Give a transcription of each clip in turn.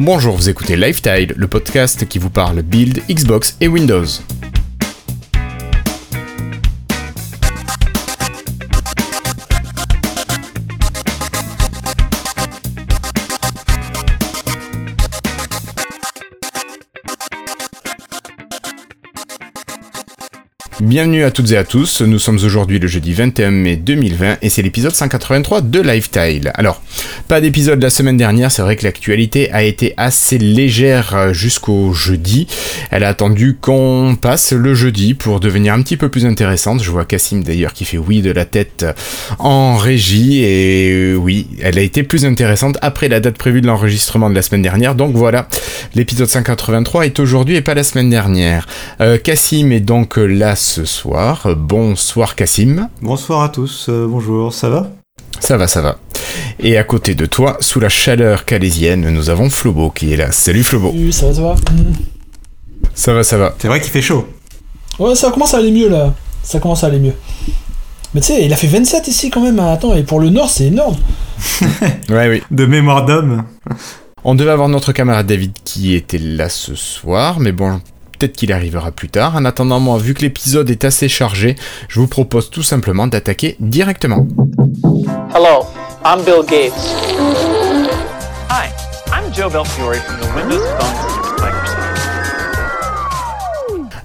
Bonjour, vous écoutez Lifestyle, le podcast qui vous parle build, Xbox et Windows. Bienvenue à toutes et à tous, nous sommes aujourd'hui le jeudi 21 mai 2020 et c'est l'épisode 183 de Lifestyle. Alors, pas d'épisode la semaine dernière, c'est vrai que l'actualité a été assez légère euh, jusqu'au jeudi. Elle a attendu qu'on passe le jeudi pour devenir un petit peu plus intéressante. Je vois Cassim d'ailleurs qui fait oui de la tête en régie et euh, oui, elle a été plus intéressante après la date prévue de l'enregistrement de la semaine dernière. Donc voilà, l'épisode 183 est aujourd'hui et pas la semaine dernière. Euh, Cassim est donc là ce soir. Bonsoir Cassim. Bonsoir à tous, euh, bonjour, ça va? Ça va, ça va. Et à côté de toi, sous la chaleur calaisienne, nous avons Flobo qui est là. Salut Flobo. Salut, ça va, ça va Ça va, ça va. C'est vrai qu'il fait chaud. Ouais, ça commence à aller mieux là. Ça commence à aller mieux. Mais tu sais, il a fait 27 ici quand même. Attends, et pour le Nord, c'est énorme. Ouais, oui. De mémoire d'homme. On devait avoir notre camarade David qui était là ce soir, mais bon, peut-être qu'il arrivera plus tard. En attendant, moi, vu que l'épisode est assez chargé, je vous propose tout simplement d'attaquer directement. Hello, I'm Bill Gates. Hi, I'm Joe Belfiore from the Windows Phone team at Microsoft.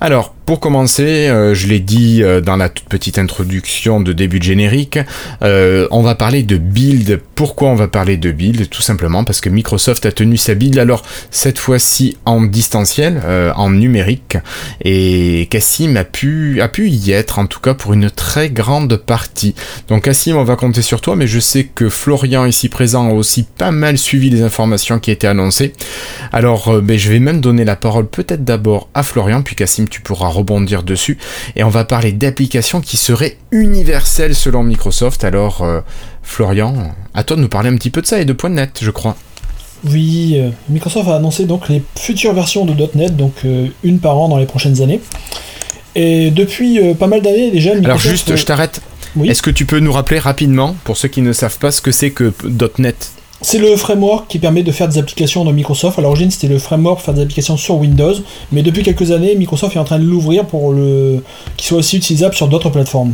Alors, pour commencer, euh, je l'ai dit euh, dans la toute petite introduction de début de générique, euh, on va parler de build. Pourquoi on va parler de build? Tout simplement parce que Microsoft a tenu sa build, alors cette fois-ci en distanciel, en numérique, et Cassim a pu, a pu y être, en tout cas pour une très grande partie. Donc Cassim, on va compter sur toi, mais je sais que Florian ici présent a aussi pas mal suivi les informations qui étaient annoncées. Alors, ben, je vais même donner la parole peut-être d'abord à Florian, puis Cassim, tu pourras rebondir dessus. Et on va parler d'applications qui seraient universelles selon Microsoft. Alors, euh, Florian, à toi de nous parler un petit peu de ça et de .NET, je crois. Oui, euh, Microsoft a annoncé donc les futures versions de .NET, donc euh, une par an dans les prochaines années. Et depuis pas mal d'années déjà, Microsoft... Alors juste, je t'arrête. oui. Est-ce que tu peux nous rappeler rapidement, pour ceux qui ne savent pas ce que c'est que .NET? C'est le framework qui permet de faire des applications dans Microsoft. À l'origine, c'était le framework pour faire des applications sur Windows, mais depuis quelques années, Microsoft est en train de l'ouvrir pour le qu'il soit aussi utilisable sur d'autres plateformes.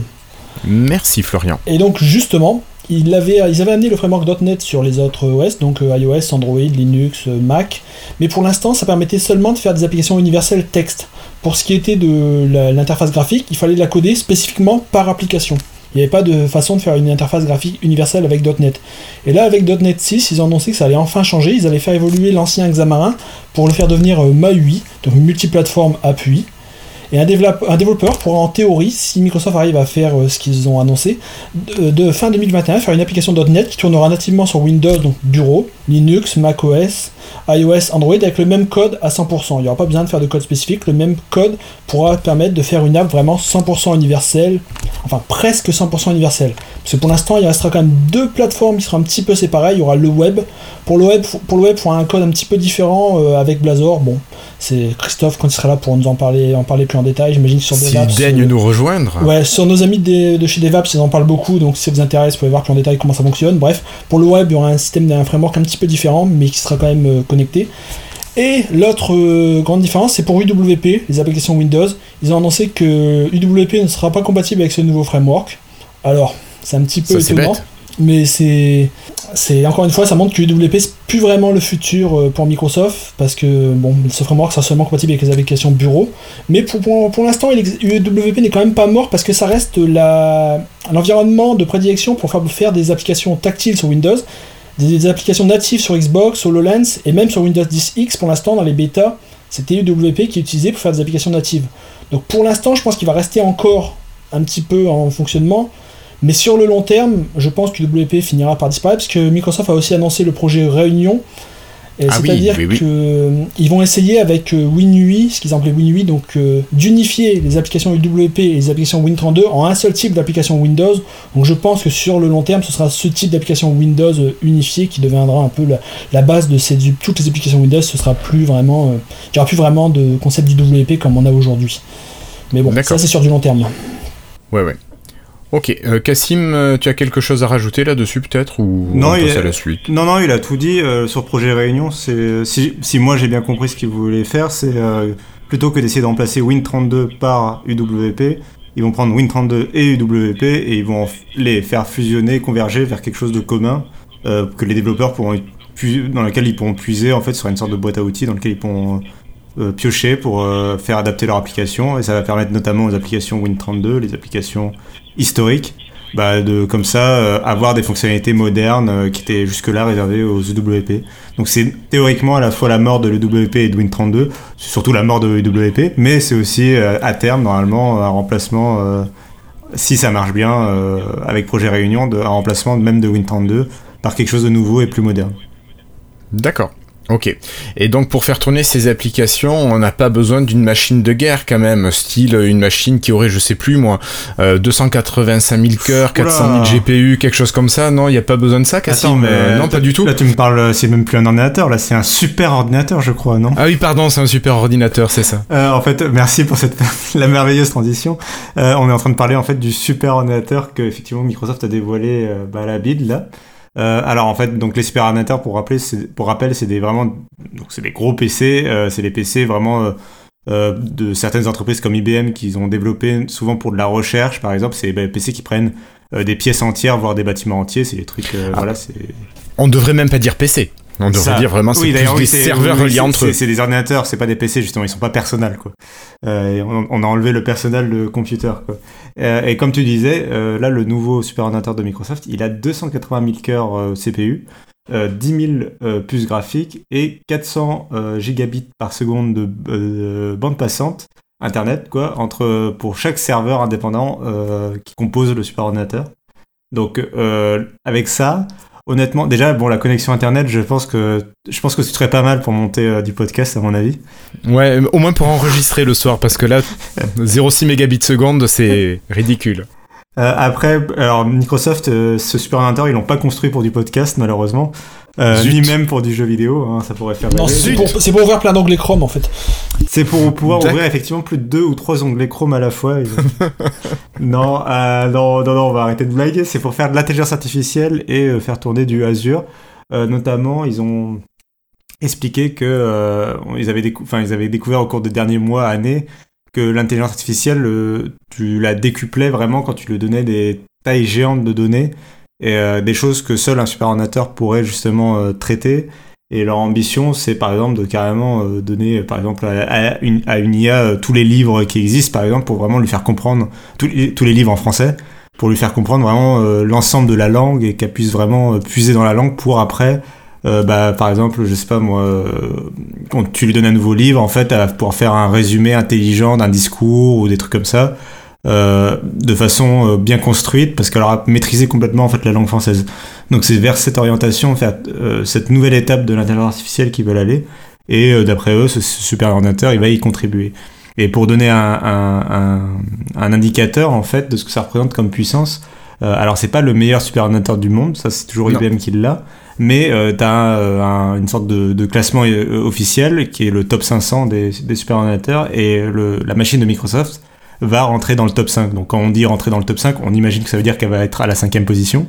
Merci Florian. Et donc justement, ils avaient, ils avaient amené le framework .NET sur les autres OS, donc euh, iOS, Android, Linux, euh, Mac, mais pour l'instant, ça permettait seulement de faire des applications universelles texte. Pour ce qui était de l'interface graphique, il fallait la coder spécifiquement par application. Il n'y avait pas de façon de faire une interface graphique universelle avec .NET. Et là, avec .NET 6, ils ont annoncé que ça allait enfin changer. Ils allaient faire évoluer l'ancien Xamarin pour le faire devenir euh, MAUI, donc multiplateforme appui. Et un, un développeur pourra en théorie, si Microsoft arrive à faire euh, ce qu'ils ont annoncé, de, de fin 2021 faire une application .NET qui tournera nativement sur Windows, donc Bureau, Linux, macOS, iOS, Android avec le même code à 100%. Il n'y aura pas besoin de faire de code spécifique, le même code pourra permettre de faire une app vraiment 100% universelle, enfin presque 100% universelle. Parce que pour l'instant, il restera quand même deux plateformes qui seront un petit peu séparées. Il y aura le web. Pour le web, pour le web, il faudra un code un petit peu différent euh, avec Blazor. Bon, c'est Christophe quand il sera là pour nous en parler, en parler plus en détail. J'imagine sur DevApps, daigne euh, nous rejoindre. Ouais, sur nos amis de, de chez DevApps, ils en parlent beaucoup, donc si ça vous intéresse, vous pouvez voir plus en détail comment ça fonctionne. Bref, pour le web, il y aura un système d'un framework un petit peu différent, mais qui sera quand même euh, connecté. Et l'autre euh, grande différence, c'est pour UWP, les applications Windows. Ils ont annoncé que UWP ne sera pas compatible avec ce nouveau framework. Alors, c'est un petit peu Ça, c'est étonnant, bête. Mais c'est, c'est encore une fois, ça montre que UWP c'est plus vraiment le futur euh, pour Microsoft, parce que bon, ce framework sera seulement compatible avec les applications bureau. Mais pour, pour, l'instant, UWP n'est quand même pas mort parce que ça reste la- l'environnement de prédilection pour faire, des applications tactiles sur Windows, des, applications natives sur Xbox, HoloLens et même sur Windows 10X pour l'instant dans les bêtas. C'était UWP qui est utilisé pour faire des applications natives. Donc pour l'instant, je pense qu'il va rester encore un petit peu en fonctionnement. Mais sur le long terme, je pense que UWP finira par disparaître parce que Microsoft a aussi annoncé le projet Réunion. Ah C'est-à-dire oui, oui. qu'ils vont essayer avec euh, WinUI, ce qu'ils appelaient WinUI, donc euh, d'unifier les applications UWP et les applications Win32 en un seul type d'application Windows. Donc je pense que sur le long terme, ce sera ce type d'application Windows euh, unifié qui deviendra un peu la, la base de ces, toutes les applications Windows. Ce sera plus vraiment, euh, il n'y aura plus vraiment de concept d'UWP comme on a aujourd'hui. Mais bon, ça c'est sur du long terme. Ouais, ouais. Ok, euh, Cassim, euh, tu as quelque chose à rajouter là-dessus peut-être ou Non, on il passe est- à la suite? Non, non, il a tout dit euh, sur Projet Réunion. C'est si, si moi j'ai bien compris ce qu'il voulait faire, c'est euh, plutôt que d'essayer de remplacer Win32 par UWP, ils vont prendre Win32 et UWP et ils vont les faire fusionner, converger vers quelque chose de commun euh, que les développeurs pourront dans lequel ils pourront puiser en fait sur une sorte de boîte à outils dans lequel ils pourront euh, piocher pour euh, faire adapter leur application et ça va permettre notamment aux applications Win32, les applications historiques bah, de comme ça euh, avoir des fonctionnalités modernes euh, qui étaient jusque-là réservées aux UWP. Donc c'est théoriquement à la fois la mort de l'UWP et de Win32, c'est surtout la mort de l'UWP, mais c'est aussi euh, à terme normalement un remplacement, euh, si ça marche bien euh, avec Projet Réunion, de, un remplacement même de Win32 par quelque chose de nouveau et plus moderne. D'accord. Ok. Et donc pour faire tourner ces applications, on n'a pas besoin d'une machine de guerre quand même, style une machine qui aurait, je sais plus moi, euh, 285 000 cœurs, 400 000 GPU, quelque chose comme ça. Non, il n'y a pas besoin de ça, Cassim Euh, Non, pas du tout. Là tu me parles, c'est même plus un ordinateur, là c'est un super ordinateur je crois, non? Ah oui, pardon, c'est un super ordinateur, c'est ça. Euh, en fait, merci pour cette la merveilleuse transition. Euh, on est en train de parler en fait du super ordinateur que effectivement Microsoft a dévoilé euh, bah, à la bid là. Euh, alors en fait, donc les super ordinateurs pour rappeler, c'est- pour rappel, c'est des vraiment donc c'est des gros PC, euh, c'est des PC vraiment euh, de certaines entreprises comme IBM qui ont développé souvent pour de la recherche par exemple, c'est des PC qui prennent des pièces entières voire des bâtiments entiers, c'est des trucs Ah. voilà, c'est On devrait même pas dire PC. On devrait ça. dire vraiment c'est Oui, plus des serveurs oui, reliés c'est- entre eux. c'est- des ordinateurs, c'est pas des PC justement, ils sont pas personnels quoi. Euh, on, on a enlevé le personnel de computer quoi. Euh, et comme tu disais, euh, là le nouveau super ordinateur de Microsoft, il a 280 000 cœurs CPU, euh, 10 000 euh, puces graphiques et 400 euh, gigabits par seconde de bande passante internet quoi entre pour chaque serveur indépendant qui compose le super ordinateur. Donc avec ça, honnêtement, déjà bon la connexion internet, je pense que je pense que ce serait pas mal pour monter euh, du podcast à mon avis. Ouais, au moins pour enregistrer le soir, parce que là, 0,6 mégabits seconde, c'est ridicule. Euh, après, alors Microsoft, euh, ce super ordinateur, ils l'ont pas construit pour du podcast malheureusement, euh, ni même pour du jeu vidéo. hein, ça pourrait faire. Non, c'est pour, c'est pour ouvrir plein d'onglets Chrome en fait. C'est pour pouvoir ouvrir effectivement plus de deux ou trois onglets Chrome à la fois. et- non, euh, non, non, non, on va arrêter de blaguer. C'est pour faire de l'intelligence artificielle et euh, faire tourner du Azure. Euh, notamment, ils ont expliqué que euh, ils, avaient décou- enfin, ils avaient découvert au cours des derniers mois, années, que l'intelligence artificielle, euh, tu la décuplais vraiment quand tu lui donnais des tailles géantes de données et euh, des choses que seul un super ordinateur pourrait justement euh, traiter. Et leur ambition, c'est par exemple de carrément euh, donner, par exemple, à, une, IA euh, tous les livres qui existent, par exemple, pour vraiment lui faire comprendre tous les, tous les livres en français, pour lui faire comprendre vraiment euh, l'ensemble de la langue et qu'elle puisse vraiment euh, puiser dans la langue pour après, euh, bah, par exemple, je sais pas moi, euh, quand tu lui donnes un nouveau livre, en fait, elle va pouvoir faire un résumé intelligent d'un discours ou des trucs comme ça. Euh, de façon euh, bien construite parce qu'elle aura maîtrisé complètement en fait la langue française. Donc c'est vers cette orientation, en fait, euh, cette nouvelle étape de l'intelligence artificielle qu'ils veulent aller. Et euh, d'après eux, ce, super ordinateur, il va y contribuer. Et pour donner un, un, un, un indicateur en fait de ce que ça représente comme puissance, euh, alors c'est pas le meilleur super ordinateur du monde, ça c'est toujours Non. IBM qui l'a, mais euh, t'as euh, un- une sorte de, de classement officiel qui est le top 500 des, des super ordinateurs et le, la machine de Microsoft va rentrer dans le top 5. Donc quand on dit rentrer dans le top 5, on imagine que ça veut dire qu'elle va être à la cinquième position.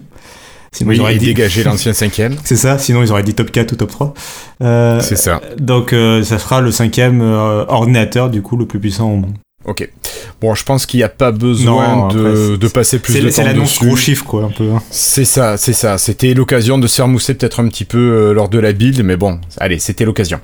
Sinon, Oui, ils auraient dit- dégager l'ancien cinquième. c'est ça, sinon ils auraient dit top 4 ou top 3. Euh, C'est ça. donc euh, ça sera le cinquième euh, ordinateur du coup le plus puissant au monde. Ok. Bon, je pense qu'il n'y a pas besoin Non, de, après, c'est- de passer plus C'est de c'est temps l'annonce dessus. gros chiffre quoi un peu. hein. C'est ça, c'est ça. C'était l'occasion de se faire mousser peut-être un petit peu euh, lors de la build, mais bon, allez, c'était l'occasion.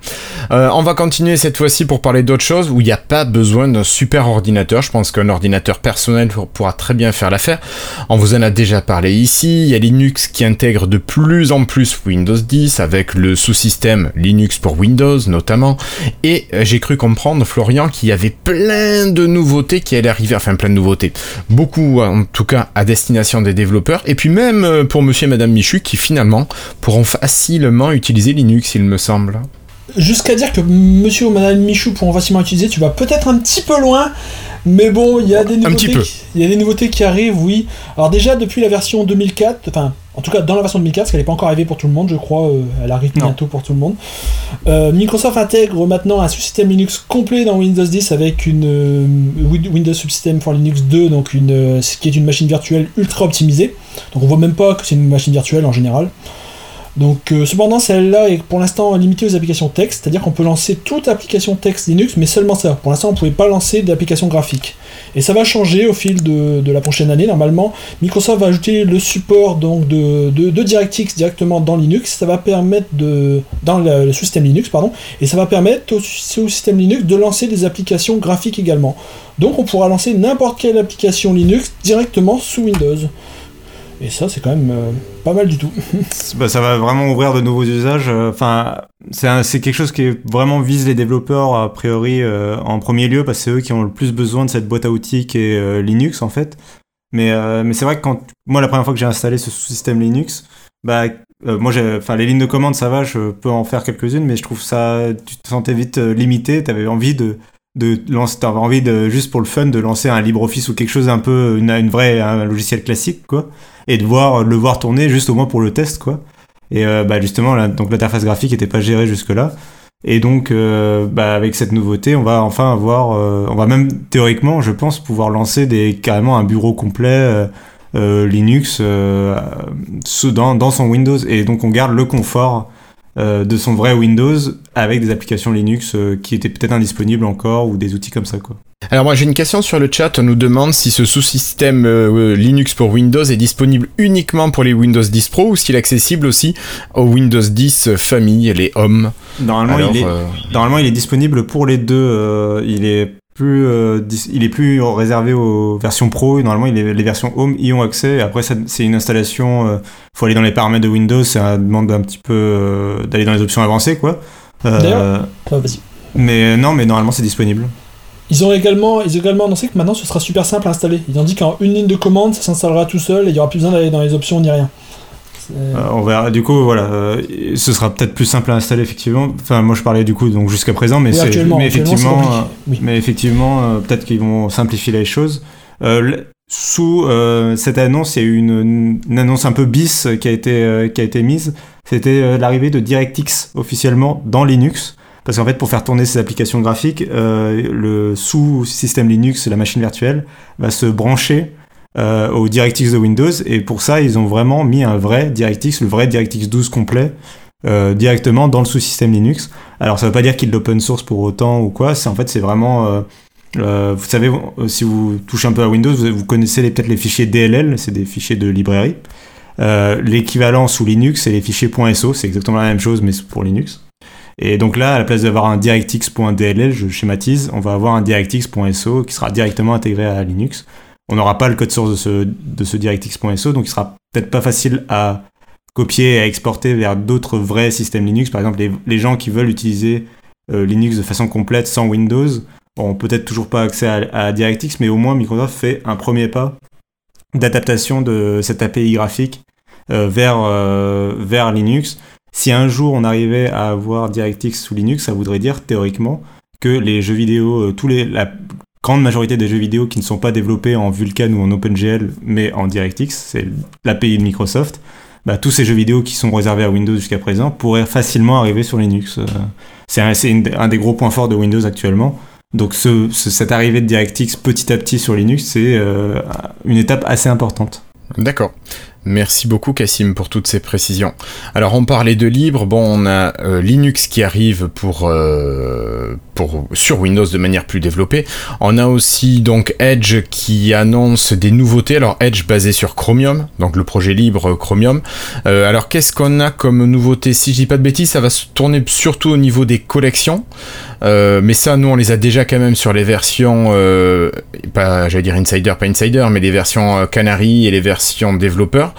Euh, on va continuer cette fois-ci pour parler d'autre chose où il n'y a pas besoin d'un super ordinateur. Je pense qu'un ordinateur personnel pour- pourra très bien faire l'affaire. On vous en a déjà parlé ici. Il y a Linux qui intègre de plus en plus Windows 10 avec le sous-système Linux pour Windows notamment. Et euh, j'ai cru comprendre, Florian, qu'il y avait plein de nouveautés qui allaient arriver, enfin plein de nouveautés. Beaucoup, en tout cas, à destination des développeurs, et puis même euh, pour monsieur et madame Michu qui finalement pourront facilement utiliser Linux, il me semble. Jusqu'à dire que Monsieur ou Madame Michou pourront facilement utiliser, tu vas peut-être un petit peu loin, mais bon, il y a des nouveautés. qui- Il y a des nouveautés qui arrivent, oui. Alors déjà depuis la version 2004, enfin en tout cas dans la version 2004, parce qu'elle n'est pas encore arrivée pour tout le monde, je crois, euh, elle arrive Non. bientôt pour tout le monde. Euh, Microsoft intègre maintenant un sous-système Linux complet dans Windows 10 avec une euh, Win- Windows Subsystem for Linux 2, donc une, ce qui est une machine virtuelle ultra optimisée. Donc on voit même pas que c'est une machine virtuelle en général. Donc euh, cependant celle-là est pour l'instant limitée aux applications texte, c'est-à-dire qu'on peut lancer toute application texte Linux, mais seulement ça. Pour l'instant on ne pouvait pas lancer d'application graphique. Et ça va changer au fil de, la prochaine année. Normalement, Microsoft va ajouter le support donc de DirectX directement dans Linux. Ça va permettre de dans le, le système Linux pardon, et ça va permettre au, au système Linux de lancer des applications graphiques également. Donc on pourra lancer n'importe quelle application Linux directement sous Windows. Et ça c'est quand même euh, pas mal du tout. Ça va vraiment ouvrir de nouveaux usages. euh, Enfin, c'est quelque chose qui vraiment vise les développeurs a priori euh, en premier lieu parce que c'est eux qui ont le plus besoin de cette boîte à outils qui est Linux en fait. Mais mais c'est vrai que quand moi la première fois que j'ai installé ce sous-système Linux, bah moi enfin les lignes de commande ça va, je peux en faire quelques-unes mais je trouve ça tu te sentais vite limité, t'avais envie de de lancer t'avais envie de juste pour le fun de lancer un LibreOffice ou quelque chose un peu une, vraie un logiciel classique quoi et de voir le voir tourner juste au moins pour le test quoi. Et euh, bah justement, là, donc l'interface graphique n'était pas gérée jusque-là. Et donc, euh, bah, avec cette nouveauté, on va enfin avoir, euh, on va même théoriquement, je pense, pouvoir lancer des carrément un bureau complet euh, Linux dans, dans son Windows. Et donc, on garde le confort euh, de son vrai Windows avec des applications Linux euh, qui étaient peut-être indisponibles encore ou des outils comme ça, quoi. Alors moi j'ai une question sur le chat, on nous demande si ce sous-système euh, Linux pour Windows est disponible uniquement pour les Windows 10 Pro ou s'il est accessible aussi aux Windows 10 famille, les Home. Normalement, Alors, il est, euh, Normalement, il est disponible pour les deux. euh, il est plus, euh, il est plus réservé aux versions pro. Normalement, il est, les versions Home y ont accès. Après, c'est une installation. euh, faut aller dans les paramètres de Windows. Ça demande un petit peu euh, d'aller dans les options avancées, quoi. D'ailleurs- Ah, vas-y. mais non, mais normalement, c'est disponible. Ils ont également, ils ont également annoncé que maintenant ce sera super simple à installer. Ils ont dit qu'en une ligne de commande, ça s'installera tout seul et il n'y aura plus besoin d'aller dans les options ni rien. Euh, on verra. Du coup, voilà, euh, ce sera peut-être plus simple à installer effectivement. Enfin, moi, je parlais du coup donc jusqu'à présent, mais, Oui, c'est- actuellement, mais actuellement, c'est effectivement, compliqué. euh, Oui. Mais effectivement, euh, peut-être qu'ils vont simplifier les choses. Euh, sous euh, cette annonce, il y a eu une, une annonce un peu bis qui a été, euh, qui a été mise. C'était l'arrivée de DirectX officiellement dans Linux. Parce qu'en fait, pour faire tourner ces applications graphiques, euh, le sous-système Linux, la machine virtuelle, va se brancher euh, au DirectX de Windows. Et pour ça, ils ont vraiment mis un vrai DirectX, le vrai DirectX 12 complet, euh, directement dans le sous-système Linux. Alors, ça veut pas dire qu'il l'open source pour autant ou quoi. C'est en fait, c'est vraiment. euh, euh, vous savez, euh, si vous touchez un peu à Windows, vous, connaissez peut-être les fichiers DLL, c'est des fichiers de librairie. Euh, L'équivalent sous Linux, c'est les fichiers .so, c'est exactement la même chose, mais pour Linux. Et donc là, à la place d'avoir un directx.dll, je schématise, on va avoir un directx.so qui sera directement intégré à Linux. On n'aura pas le code source de ce, de directx.so, donc il sera peut-être pas facile à copier et à exporter vers d'autres vrais systèmes Linux. Par exemple, les, gens qui veulent utiliser euh, Linux de façon complète sans Windows ont peut-être toujours pas accès à, DirectX, mais au moins Microsoft fait un premier pas d'adaptation de cette API graphique euh, vers, euh, vers Linux. Si un jour on arrivait à avoir DirectX sous Linux, ça voudrait dire théoriquement que les jeux vidéo, tous les, grande majorité des jeux vidéo qui ne sont pas développés en Vulkan ou en OpenGL, mais en DirectX, c'est l'API de Microsoft, bah, tous ces jeux vidéo qui sont réservés à Windows jusqu'à présent pourraient facilement arriver sur Linux. Euh, C'est un, des gros points forts de Windows actuellement. Donc ce, ce- cette arrivée de DirectX petit à petit sur Linux, c'est euh, une étape assez importante. D'accord. Merci beaucoup Cassim pour toutes ces précisions. Alors on parlait de libre, bon on a euh, Linux qui arrive pour, euh, pour sur Windows de manière plus développée. On a aussi donc Edge qui annonce des nouveautés. Alors Edge basé sur Chromium, donc le projet libre Chromium. Euh, alors qu'est-ce qu'on a comme nouveauté? Si je dis pas de bêtises, ça va se tourner surtout au niveau des collections. Euh, mais ça, nous, on les a déjà quand même sur les versions, euh, pas, j'allais dire insider, pas insider, mais les versions euh, Canary et les versions développeurs.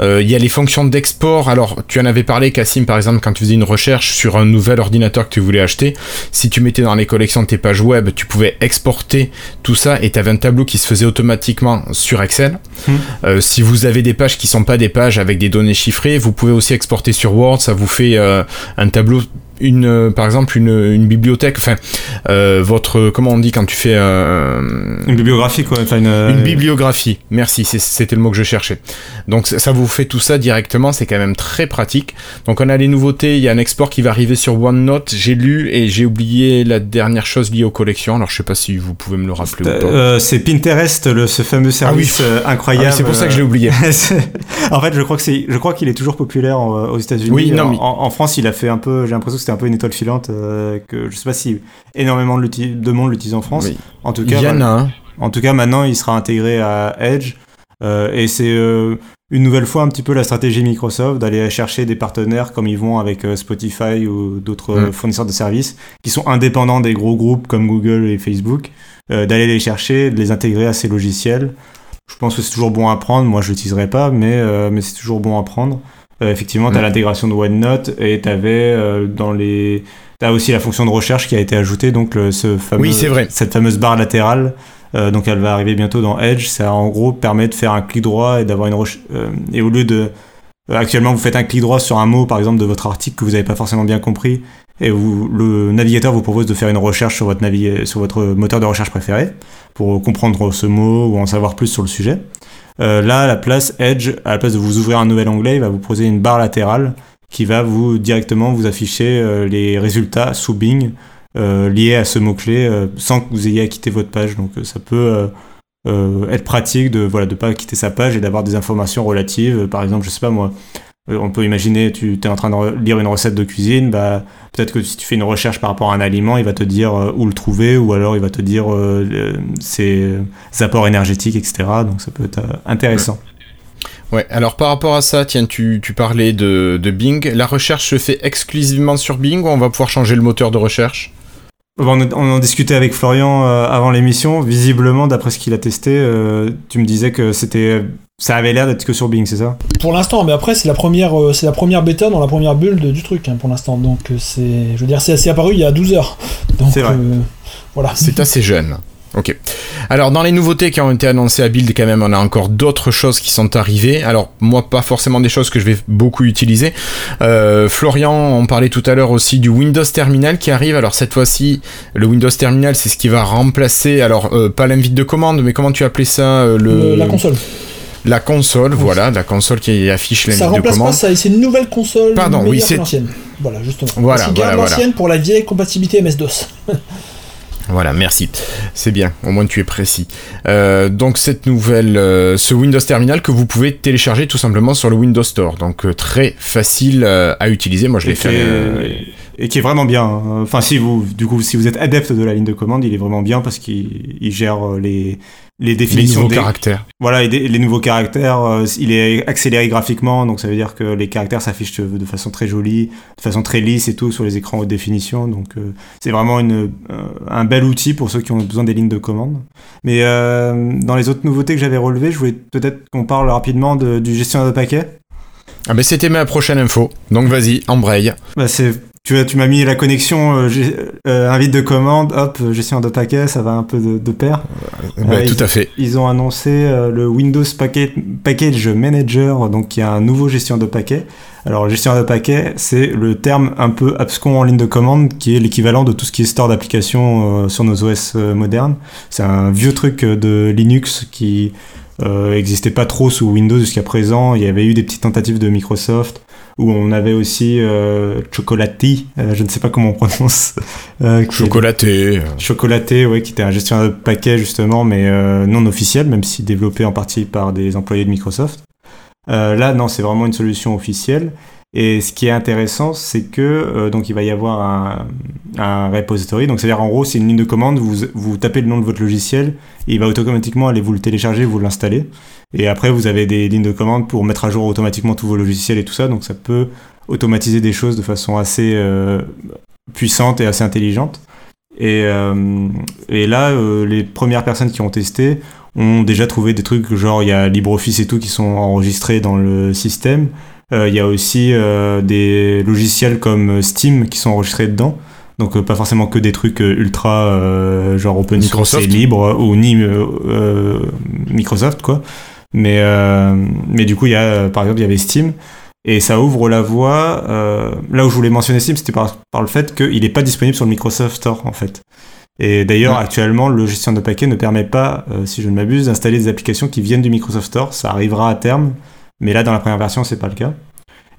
Euh, Il y a les fonctions d'export. Alors, tu en avais parlé, Cassim, par exemple, quand tu faisais une recherche sur un nouvel ordinateur que tu voulais acheter. Si tu mettais dans les collections de tes pages web, tu pouvais exporter tout ça et tu avais un tableau qui se faisait automatiquement sur Excel. Hmm. Euh, si vous avez des pages qui sont pas des pages avec des données chiffrées, vous pouvez aussi exporter sur Word. Ça vous fait euh, un tableau une, euh, par exemple, une, une bibliothèque, enfin, euh, votre, comment on dit quand tu fais euh, Une bibliographie, quoi. Enfin, une, une bibliographie. Merci, c'était le mot que je cherchais. Donc ça vous fait tout ça directement, c'est quand même très pratique. Donc on a les nouveautés, il y a un export qui va arriver sur OneNote. J'ai lu et j'ai oublié la dernière chose liée aux collections. Alors je sais pas si vous pouvez me le rappeler ou pas. Euh, c'est Pinterest, le, ce fameux service euh, Ah incroyable. oui, c'est pour ça que je l'ai oublié. En fait, je crois que c'est, je crois qu'il est toujours populaire aux États-Unis. Oui, non, en- en France, il a fait un peu. J'ai l'impression que c'était un peu une étoile filante. euh, que je sais pas si énormément de, monde l'utilise en France. Oui. En tout cas, y en voilà. tout cas, maintenant, il sera intégré à Edge. euh, et c'est euh, une nouvelle fois un petit peu la stratégie Microsoft d'aller chercher des partenaires comme ils vont avec euh, Spotify ou d'autres Mm. fournisseurs de services qui sont indépendants des gros groupes comme Google et Facebook, d'aller les chercher, de les intégrer à ces logiciels. Je pense que c'est toujours bon à prendre. Moi, je l'utiliserai pas, mais, mais c'est toujours bon à prendre. Euh, effectivement, tu as l'intégration de OneNote et tu avais dans les. T'as aussi la fonction de recherche qui a été ajoutée, donc le- ce fameux, Oui, vrai. cette fameuse barre latérale. euh, donc elle va arriver bientôt dans Edge. Ça en gros permet de faire un clic droit et d'avoir une recherche. et au lieu de euh, actuellement vous faites un clic droit sur un mot par exemple de votre article que vous n'avez pas forcément bien compris et vous, le navigateur vous propose de faire une recherche sur votre sur votre moteur de recherche préféré pour comprendre ce mot ou en savoir plus sur le sujet. Euh, là, à la place Edge, à la place de vous ouvrir un nouvel onglet, il va vous proposer une barre latérale qui va vous directement vous afficher euh, les résultats sous Bing euh, liés à ce mot-clé euh, sans que vous ayez à quitter votre page. Donc ça peut être pratique de voilà de pas quitter sa page et d'avoir des informations relatives. Par exemple, je sais pas moi, on peut imaginer tu es en train de re- lire une recette de cuisine, bah peut-être que si tu fais une recherche par rapport à un aliment, il va te dire euh, où le trouver ou alors il va te dire euh, ses apports énergétiques, etc. Donc ça peut être euh, intéressant. Ouais, alors par rapport à ça, tiens, tu, tu parlais de, de Bing. La recherche se fait exclusivement sur Bing ou on va pouvoir changer le moteur de recherche? On, on en discutait avec Florian euh, avant l'émission. Visiblement, d'après ce qu'il a testé, euh, tu me disais que c'était, ça avait l'air d'être que sur Bing, c'est ça? Pour l'instant, mais après, c'est la première, euh, c'est la première bêta dans la première bulle de- du truc hein, pour l'instant. Donc, euh, c'est, je veux dire, c'est c'est apparu il y a 12 heures. Donc, C'est vrai. euh, voilà. C'est assez jeune. Ok. Alors, dans les nouveautés qui ont été annoncées à Build, quand même, on a encore d'autres choses qui sont arrivées. Alors, moi, pas forcément des choses que je vais beaucoup utiliser. Euh, Florian, on parlait tout à l'heure aussi du Windows Terminal qui arrive. Alors, cette fois-ci, le Windows Terminal, c'est ce qui va remplacer, alors, euh, pas l'invite de commande, mais comment tu appelais ça euh, le... La console. La console, voilà, la console qui affiche Ça l'invite de remplace commande. pas ça, c'est une nouvelle console Pardon, oui, c'est- l'ancienne. Voilà, justement. Voilà, voilà, voilà. l'ancienne pour la vieille compatibilité MS-DOS. Voilà, merci. C'est bien, au moins tu es précis. Euh, donc cette nouvelle, euh, ce Windows Terminal que vous pouvez télécharger tout simplement sur le Windows Store. Donc euh, très facile euh, à utiliser. Moi je l'ai fait. euh, et qui est vraiment bien. hein. Enfin, si vous, du coup, si vous êtes adepte de la ligne de commande, il est vraiment bien parce qu'il il gère euh, les, les les définitions nouveaux des, caractères. Voilà, les nouveaux caractères, euh, il est accéléré graphiquement, donc ça veut dire que les caractères s'affichent de façon très jolie, de façon très lisse et tout sur les écrans haute définition. Donc euh, c'est vraiment une, euh, un bel outil pour ceux qui ont besoin des lignes de commande. Mais euh, dans les autres nouveautés que j'avais relevées, je voulais peut-être qu'on parle rapidement de- du gestionnaire de paquets. Ah ben c'était ma prochaine info. Donc vas-y, embraye. Bah, c'est tu, tu m'as mis la connexion euh, euh, invite de commande, hop, euh, gestionnaire de paquets, ça va un peu de, de pair. Ils- tout à fait. Ils ont annoncé euh, le Windows Package Manager, donc qui est un nouveau gestionnaire de paquets. Alors, le gestionnaire de paquets, c'est le terme un peu abscon en ligne de commande, qui est l'équivalent de tout ce qui est store d'applications euh, sur nos OS euh, modernes. C'est un vieux truc euh, de Linux qui euh, existait pas trop sous Windows jusqu'à présent. Il y avait eu des petites tentatives de Microsoft où on avait aussi euh, Chocolati, euh, je ne sais pas comment on prononce. euh, Chocolaté. euh, Chocolaté, ouais, qui était un gestionnaire de paquets justement, mais euh, non officiel, même si développé en partie par des employés de Microsoft. Euh, là, non, c'est vraiment une solution officielle. Et ce qui est intéressant, c'est que euh, donc il va y avoir un, un repository. Donc c'est-à-dire en gros, c'est une ligne de commande. Vous, vous tapez le nom de votre logiciel, et il va automatiquement aller vous le télécharger, vous l'installer. Et après, vous avez des lignes de commande pour mettre à jour automatiquement tous vos logiciels et tout ça. Donc ça peut automatiser des choses de façon assez euh, puissante et assez intelligente. Et, euh, et là, euh, les premières personnes qui ont testé ont déjà trouvé des trucs genre il y a LibreOffice et tout qui sont enregistrés dans le système. Euh, Il y a aussi des logiciels comme Steam qui sont enregistrés dedans. Donc euh, pas forcément que des trucs euh, ultra euh, genre open source et Microsoft. libre ou ni Microsoft quoi. Mais euh, mais du coup il y a euh, par exemple il y avait Steam. Et ça ouvre la voie. euh, là où je voulais mentionner Steam, c'était par, par le fait qu'il n'est pas disponible sur le Microsoft Store en fait. Et d'ailleurs, Ouais. actuellement, le gestionnaire de paquets ne permet pas, euh, si je ne m'abuse, d'installer des applications qui viennent du Microsoft Store. Ça arrivera à terme, mais là, dans la première version, c'est pas le cas.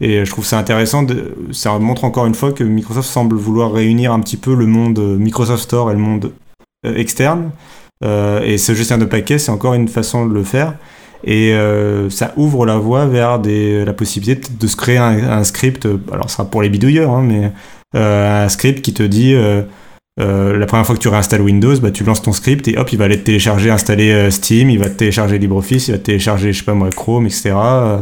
Et je trouve ça intéressant. De, ça montre encore une fois que Microsoft semble vouloir réunir un petit peu le monde Microsoft Store et le monde euh, externe. Euh, et ce gestionnaire de paquets, c'est encore une façon de le faire. Et euh, ça ouvre la voie vers des, la possibilité de, de se créer un, un script. Alors, ce sera pour les bidouilleurs, hein, mais euh, un script qui te dit. euh, euh, la première fois que tu réinstalles Windows, bah, tu lances ton script et hop, il va aller te télécharger, installer euh, Steam, il va te télécharger LibreOffice, il va te télécharger, je sais pas moi, Chrome, etc. euh,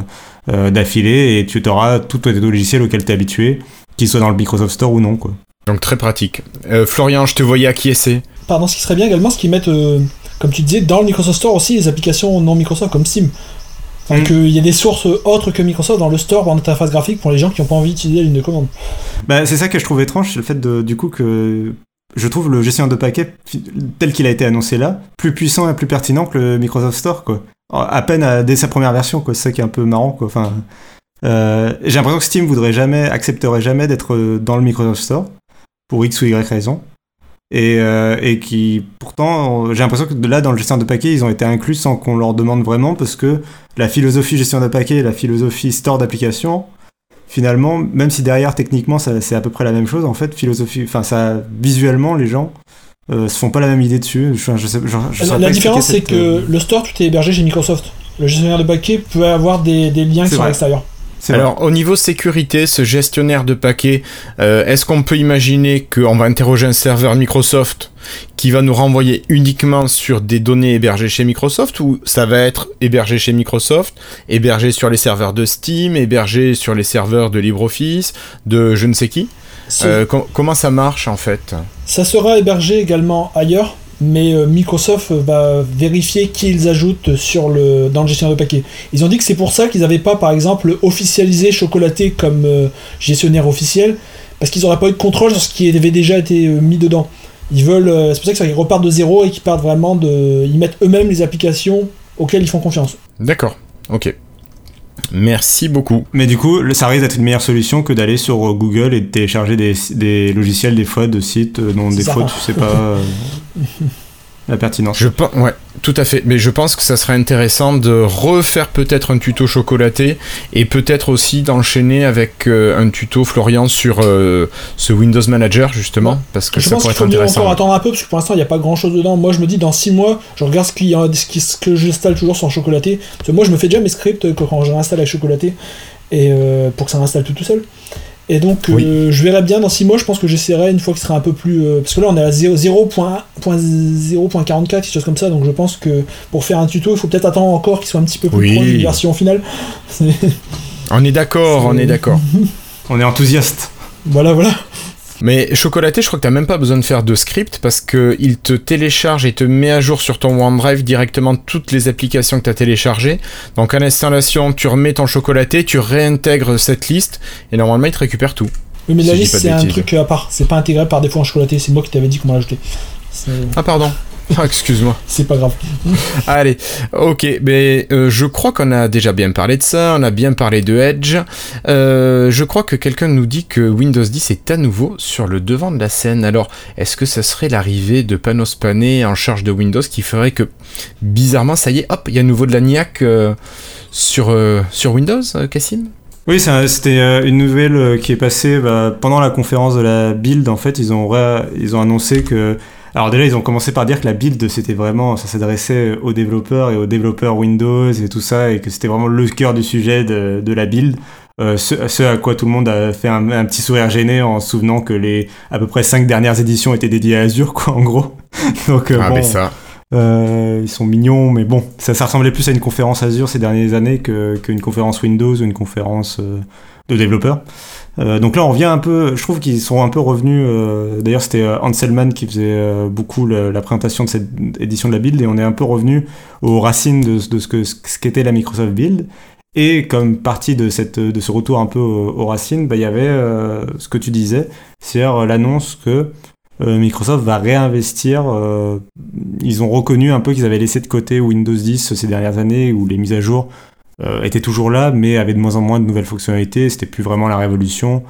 euh, d'affilée et tu auras tous tes logiciels auxquels tu es habitué, qu'ils soient dans le Microsoft Store ou non. Quoi. Donc très pratique. Euh, Florian, je te voyais acquiescer. Pardon, ce qui serait bien également, c'est qu'ils mettent, euh, comme tu disais, dans le Microsoft Store aussi les applications non Microsoft comme Steam. Mm. qu'il y a des sources autres que Microsoft dans le store en interface graphique pour les gens qui n'ont pas envie d'utiliser la ligne de commande. Bah, c'est ça que je trouve étrange, c'est le fait de, du coup que je trouve le gestionnaire de paquets tel qu'il a été annoncé là plus puissant et plus pertinent que le Microsoft Store quoi. À peine à- dès sa première version quoi, c'est ça qui est un peu marrant quoi. Enfin, euh, j'ai l'impression que Steam voudrait jamais, accepterait jamais d'être euh, dans le Microsoft Store pour X ou Y raison. Et, euh, et qui pourtant j'ai l'impression que de là dans le gestionnaire de paquets ils ont été inclus sans qu'on leur demande vraiment parce que la philosophie gestionnaire de paquets et la philosophie store d'application finalement, même si derrière techniquement c'est à peu près la même chose, en fait, philosophie, enfin ça, visuellement les gens euh, se font pas la même idée dessus. Je, je sais, je- je saurais la différence, c'est que euh, le store, tout est hébergé chez Microsoft. Le gestionnaire de paquets peut avoir des, des liens qui sont à l'extérieur. Alors, au niveau sécurité, ce gestionnaire de paquets, euh, est-ce qu'on peut imaginer qu'on va interroger un serveur Microsoft qui va nous renvoyer uniquement sur des données hébergées chez Microsoft ou ça va être hébergé chez Microsoft, hébergé sur les serveurs de Steam, hébergé sur les serveurs de LibreOffice, de je ne sais qui? Euh, com- Comment ça marche en fait? Ça sera hébergé également ailleurs, mais euh, Microsoft va vérifier qui ils ajoutent sur le, dans le gestionnaire de paquets. Ils ont dit que c'est pour ça qu'ils n'avaient pas, par exemple, officialisé Chocolaté comme euh, gestionnaire officiel, parce qu'ils n'auraient pas eu de contrôle sur ce qui avait déjà été euh, mis dedans. Ils veulent, c'est pour ça qu'ils repartent de zéro et qu'ils partent vraiment de, ils mettent eux-mêmes les applications auxquelles ils font confiance. D'accord, ok. Merci beaucoup. Mais du coup, ça risque d'être une meilleure solution que d'aller sur euh, Google et de télécharger des, des logiciels des fois de sites euh, dont des ça. fois tu sais pas euh, la pertinence. Je pense, ouais, tout à fait. Mais je pense que ça serait intéressant de refaire peut-être un tuto chocolaté et peut-être aussi d'enchaîner avec euh, un tuto Florian sur euh, ce Windows Manager justement, parce que je ça pense pourrait qu'il être faut intéressant. encore attendre un peu parce que pour l'instant il n'y a pas grand chose dedans. Moi je me dis dans 6 mois, je regarde ce, qu'il y a- ce, qui- ce que j'installe toujours sur chocolaté. Parce que moi je me fais déjà mes scripts que quand je réinstalle avec chocolaté et euh, pour que ça m'installe tout tout seul. Et donc euh, je verrai bien dans 6 mois, je pense que j'essaierai une fois que ce sera un peu plus. euh, parce que là on est à 0 0.0.44, quelque chose comme ça, donc je pense que pour faire un tuto il faut peut-être attendre encore qu'il soit un petit peu plus Oui. proche d'une version finale. On est d'accord, on est d'accord. On est enthousiaste. voilà, voilà. Mais chocolaté, je crois que t'as même pas besoin de faire de script parce que il te télécharge et te met à jour sur ton OneDrive directement toutes les applications que t'as téléchargées. Donc à l'installation, tu remets ton chocolaté, tu réintègres cette liste et normalement il te récupère tout. Oui, mais la liste c'est un truc à part, c'est pas intégré par défaut en chocolaté, c'est moi qui t'avais dit comment l'ajouter. C'est- Ah pardon. Ah, excuse-moi. C'est pas grave. Allez, ok, mais euh, je crois qu'on a déjà bien parlé de ça, on a bien parlé de Edge. Euh, je crois que quelqu'un nous dit que Windows 10 est à nouveau sur le devant de la scène. Alors, est-ce que ça serait l'arrivée de Panos Panay en charge de Windows qui ferait que, bizarrement, ça y est, hop, il y a à nouveau de la niaque euh, sur, euh, sur Windows, Cassim? Oui, c'est un- c'était une nouvelle qui est passée bah, pendant la conférence de la build. En fait, ils ont, ils ont annoncé que. Alors, déjà, ils ont commencé par dire que la build, c'était vraiment. Ça s'adressait aux développeurs et aux développeurs Windows et tout ça, et que c'était vraiment le cœur du sujet de, de la build. Euh, ce, ce à quoi tout le monde a fait un, un petit sourire gêné en se souvenant que les à peu près cinq dernières éditions étaient dédiées à Azure, quoi, en gros. Donc, euh, Ah, bon, mais ça. Euh, ils sont mignons, mais bon, ça, ça ressemblait plus à une conférence Azure ces dernières années qu'une conférence Windows ou une conférence euh, de développeurs. Euh, donc là, on revient un peu. Je trouve qu'ils sont un peu revenus. euh, D'ailleurs, c'était euh, Anselman qui faisait euh, beaucoup la, la présentation de cette édition de la build, et on est un peu revenu aux racines de, de ce que ce qu'était la Microsoft Build. Et comme partie de, cette, de ce retour un peu aux, aux racines, bah, il y avait ce que tu disais, c'est-à-dire l'annonce que Microsoft va réinvestir. euh, ils ont reconnu un peu qu'ils avaient laissé de côté Windows 10 ces dernières années, où les mises à jour euh, était toujours là, mais avait de moins en moins de nouvelles fonctionnalités. C'était plus vraiment la révolution.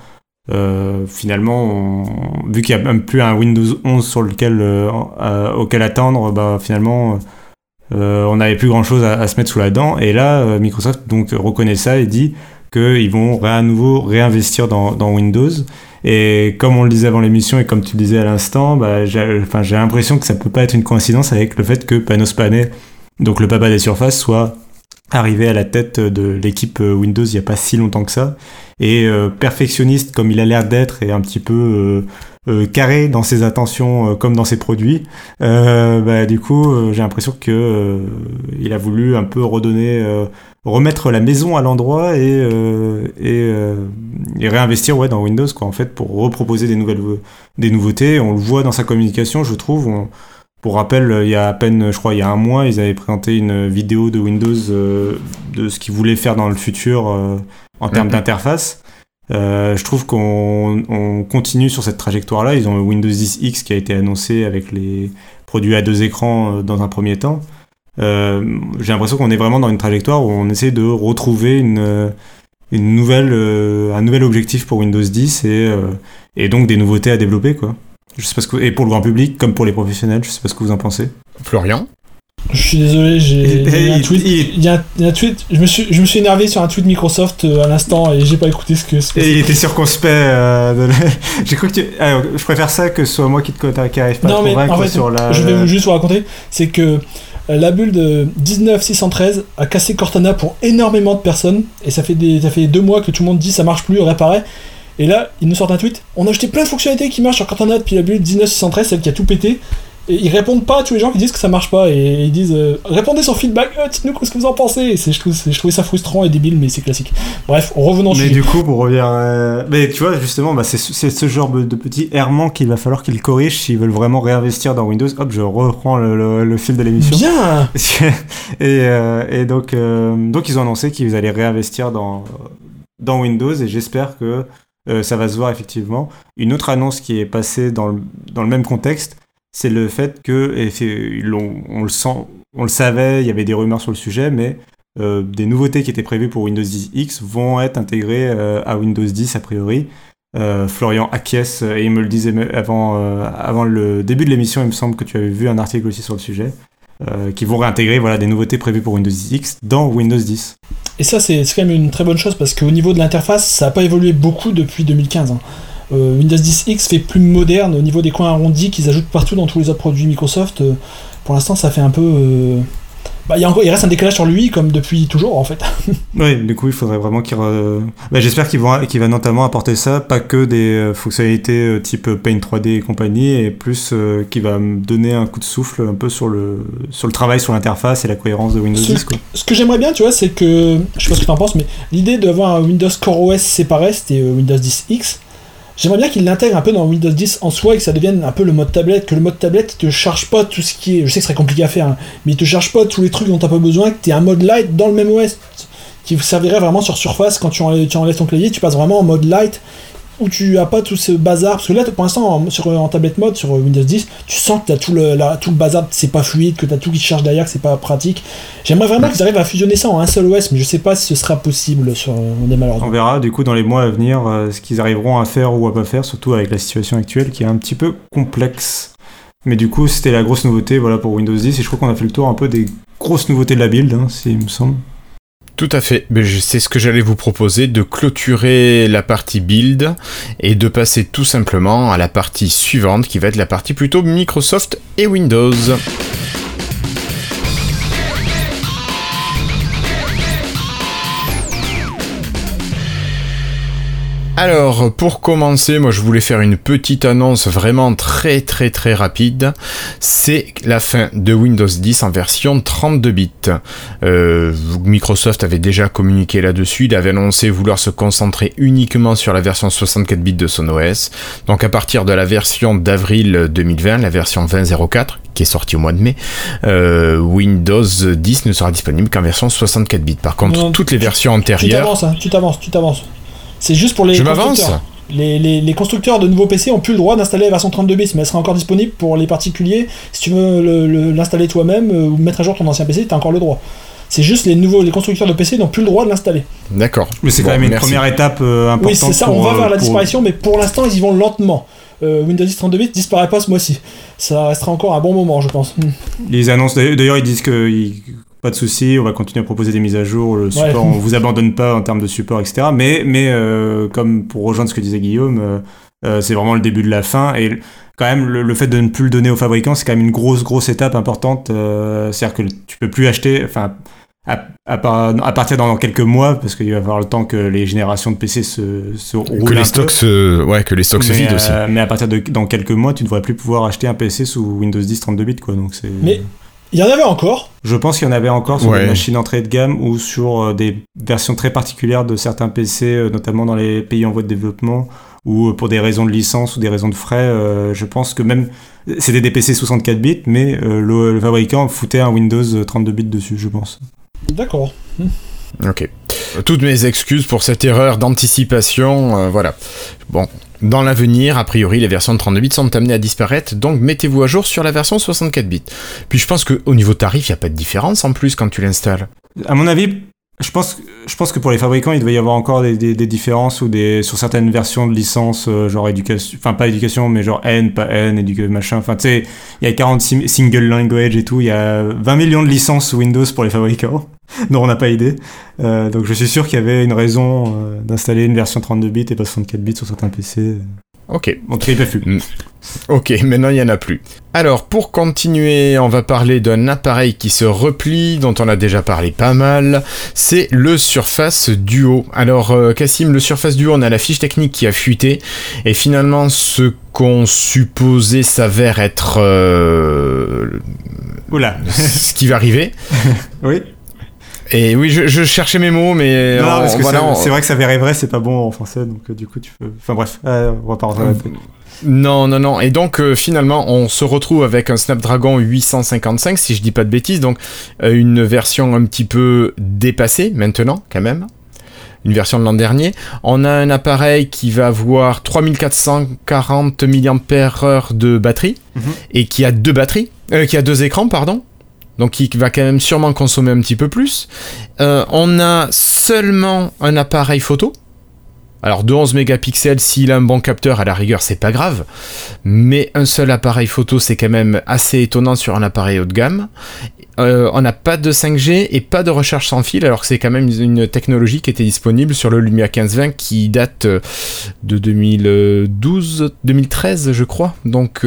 Euh, finalement, vu qu'il n'y a même plus un Windows 11 sur lequel, euh, euh, auquel attendre, bah, finalement, euh, on n'avait plus grand chose à, se mettre sous la dent. Et là, euh, Microsoft donc reconnaît ça et dit qu'ils vont à nouveau réinvestir dans Windows. Et comme on le disait avant l'émission et comme tu le disais à l'instant, bah, j'ai l'impression que ça peut pas être une coïncidence avec le fait que Panos Panay, donc le papa des surfaces, soit arrivé à la tête de l'équipe Windows il n'y a pas si longtemps que ça. Et euh, perfectionniste comme il a l'air d'être et un petit peu euh, euh, carré dans ses intentions euh, comme dans ses produits, euh, bah, du coup j'ai l'impression que il a voulu un peu redonner, remettre la maison à l'endroit et, et, et réinvestir ouais, dans Windows quoi, en fait, pour reproposer des, nouvelles, des nouveautés. On le voit dans sa communication, je trouve. On- pour rappel, il y a à peine, je crois, il y a un mois, ils avaient présenté une vidéo de Windows de ce qu'ils voulaient faire dans le futur en termes Mhm. d'interface. Euh, je trouve qu'on on continue sur cette trajectoire-là. Ils ont le Windows 10X qui a été annoncé avec les produits à deux écrans euh, dans un premier temps. Euh, J'ai l'impression qu'on est vraiment dans une trajectoire où on essaie de retrouver une, euh, une nouvelle, euh, un nouvel objectif pour Windows 10 et, et donc des nouveautés à développer. Quoi. Je sais pas ce que, et pour le grand public comme pour les professionnels, je sais pas ce que vous en pensez. Florian? Je suis désolé, j'ai il y a eu un tweet. il- Il y a un, tweet. Je me suis, je me suis énervé sur un tweet Microsoft euh, à l'instant et j'ai pas écouté ce que. ce Et il était circonspect. euh, J'ai cru que tu... ah, je préfère ça que ce soit moi qui te qui arrive pas Non, à mais en fait, sur la. je vais juste vous raconter, c'est que euh, la bulle de 19613 a cassé Cortana pour énormément de personnes et ça fait des, ça fait deux mois que tout le monde dit ça marche plus, réparait. Et là, ils nous sortent un tweet. On a ajouté plein de fonctionnalités qui marchent sur Cortana depuis la bulle 19613, celle qui a tout pété. Et ils répondent pas à tous les gens qui disent que ça marche pas et ils disent euh, répondez sur feedback, euh, dites-nous ce que vous en pensez? Je, je trouvais ça frustrant et débile, mais c'est classique. Bref, revenons au Mais du coup, pour revenir. euh, Mais tu vois, justement, bah, c'est ce genre de petit errement qu'il va falloir qu'ils corrigent s'ils veulent vraiment réinvestir dans Windows. Hop, je reprends le, le- le fil de l'émission. Bien et, euh, et donc, donc, ils ont annoncé qu'ils allaient réinvestir dans, dans Windows et j'espère que ça va se voir effectivement. Une autre annonce qui est passée dans le, dans le même contexte, c'est le fait que, ils on le sent, on le savait, il y avait des rumeurs sur le sujet, mais euh, des nouveautés qui étaient prévues pour Windows 10 X vont être intégrées euh, à Windows 10 a priori. Euh, Florian acquiesce et il me le disait avant, avant le début de l'émission, il me semble que tu avais vu un article aussi sur le sujet, qui vont réintégrer voilà, des nouveautés prévues pour Windows 10 X dans Windows 10. Et ça, c'est quand même une très bonne chose parce qu'au niveau de l'interface, ça n'a pas évolué beaucoup depuis 2015. hein. Euh, Windows 10X fait plus moderne au niveau des coins arrondis qu'ils ajoutent partout dans tous les autres produits Microsoft. euh, pour l'instant, ça fait un peu. euh, Bah, il y a encore, il reste un décalage sur lui comme depuis toujours en fait. Oui, du coup, il faudrait vraiment qu'il. re- Bah, J'espère qu'il va, notamment apporter ça, pas que des fonctionnalités type Paint 3D et compagnie, et plus qu'il va me donner un coup de souffle un peu sur le, sur le travail, sur l'interface et la cohérence de Windows Ce- 10. Quoi. Ce que j'aimerais bien, tu vois, c'est que. Je sais pas ce que t'en penses, mais l'idée d'avoir un Windows Core OS séparé, c'était Windows 10X. J'aimerais bien qu'il l'intègre un peu dans Windows 10 en soi et que ça devienne un peu le mode tablette, que le mode tablette te charge pas tout ce qui est. Je sais que ce serait compliqué à faire, hein, mais il te charge pas tous les trucs dont t'as pas besoin, que t'aies un mode light dans le même OS qui vous servirait vraiment sur Surface quand tu enlèves ton clavier, tu passes vraiment en mode light où tu as pas tout ce bazar. Parce que là, pour l'instant, en, sur, en tablette mode sur Windows 10, tu sens que t'as tout le, tout le bazar, c'est pas fluide, que t'as tout qui charge derrière, que c'est pas pratique. J'aimerais vraiment qu'ils arrivent à fusionner ça en un seul OS, mais je sais pas si ce sera possible sur euh, des On verra du coup dans les mois à venir euh, ce qu'ils arriveront à faire ou à pas faire, surtout avec la situation actuelle qui est un petit peu complexe. Mais du coup, c'était la grosse nouveauté voilà, pour Windows 10, et je crois qu'on a fait le tour un peu des grosses nouveautés de la build, hein, s'il me semble. Tout à fait. C'est ce que j'allais vous proposer, de clôturer la partie build et de passer tout simplement à la partie suivante qui va être la partie plutôt Microsoft et Windows. Alors, pour commencer, moi je voulais faire une petite annonce vraiment très très très rapide. C'est la fin de Windows 10 en version 32 bits. Euh, Microsoft avait déjà communiqué là-dessus, il avait annoncé vouloir se concentrer uniquement sur la version 64 bits de son OS. Donc à partir de la version d'avril 2020, la version 20.04, qui est sortie au mois de mai, euh, Windows 10 ne sera disponible qu'en version 64 bits. Par contre, Non, toutes les versions Tu antérieures... t'avances, hein, tu t'avances, tu t'avances. C'est juste pour les Je constructeurs. Les, les- les constructeurs de nouveaux PC ont plus le droit d'installer la version 32 bits, mais elle sera encore disponible pour les particuliers. Si tu veux le- le- l'installer toi-même euh, ou mettre à jour ton ancien PC, t'as encore le droit. C'est juste les nouveaux, les constructeurs de PC n'ont plus le droit de l'installer. D'accord. Mais c'est Bon, quand même une merci. première étape euh, importante. Oui, c'est ça, on pour, va euh, vers la pour- disparition, mais pour l'instant, ils y vont lentement. Euh, Windows 10 32 bits disparaît pas ce mois-ci. Ça restera encore un bon moment, je pense. Hmm. Ils annoncent d'ailleurs, d'ailleurs, ils disent que ils- pas de souci, on va continuer à proposer des mises à jour, le support, Ouais. on vous abandonne pas en termes de support, etc. Mais, mais euh, comme pour rejoindre ce que disait Guillaume, euh, euh, c'est vraiment le début de la fin et quand même le, le fait de ne plus le donner aux fabricants, c'est quand même une grosse grosse étape importante. euh, C'est-à-dire que tu peux plus acheter, enfin. À, à à partir dans quelques mois, parce qu'il va falloir le temps que les générations de PC se, se roulent Que un les peu. stocks se, ouais, que les stocks se mais, vident aussi. mais à partir de dans quelques mois, tu ne devrais plus pouvoir acheter un PC sous Windows 10 32 bits, quoi. Donc c'est. Mais- Il y en avait encore. Je pense qu'il y en avait encore sur Ouais. des machines entrée de gamme ou sur euh, des versions très particulières de certains PC, euh, notamment dans les pays en voie de développement, ou euh, pour des raisons de licence ou des raisons de frais. euh, je pense que même c'était des PC 64 bits, mais euh, le, le fabricant foutait un Windows 32 bits dessus, je pense. D'accord. Ok. Toutes mes excuses pour cette erreur d'anticipation, euh, voilà. Bon, dans l'avenir, a priori, les versions de 32 bits sont amenées à disparaître, donc mettez-vous à jour sur la version 64 bits. Puis je pense qu'au niveau tarif, il n'y a pas de différence en plus quand tu l'installes. À mon avis, je pense, je pense que pour les fabricants, il devait y avoir encore des, des- des différences ou des, sur certaines versions de licence, euh, genre éducation, enfin pas éducation, mais genre N, pas N, éducation, machin. Enfin, tu sais, il y a 46 single language et tout, il y a 20 millions de licences Windows pour les fabricants, dont on n'a pas idée. Euh, donc je suis sûr qu'il y avait une raison euh, d'installer une version 32 bits et pas 64 bits sur certains PC. Ok. Ils peuvent plus. Ok, maintenant il n'y en a plus. Alors, pour continuer, on va parler d'un appareil qui se replie, dont on a déjà parlé pas mal. C'est le Surface Duo. Alors, euh, Cassim, le Surface Duo, on a la fiche technique qui a fuité, et finalement, ce qu'on supposait s'avère être euh, Oula. ce qui va arriver. oui. Et oui, je, je cherchais mes mots, mais Non, on- parce que voilà, c'est- vrai que ça verrait vrai, c'est pas bon en français, donc euh, du coup tu peux. Enfin bref, euh, on va pas rentrer. Non, non, non. Et donc, euh, finalement, on se retrouve avec un Snapdragon 855, si je dis pas de bêtises. Donc, euh, une version un petit peu dépassée maintenant, quand même. Une version de l'an dernier. On a un appareil qui va avoir 3440 mAh de batterie Mhm. et qui a deux batteries, euh, qui a deux écrans, pardon. Donc, qui va quand même sûrement consommer un petit peu plus. Euh, on a seulement un appareil photo. Alors de 11 mégapixels, s'il a un bon capteur, à la rigueur, c'est pas grave. Mais un seul appareil photo, c'est quand même assez étonnant sur un appareil haut de gamme. Euh, on n'a pas de 5G et pas de recharge sans fil, alors que c'est quand même une technologie qui était disponible sur le Lumia 1520 qui date euh, de 2012, 2013, je crois. Donc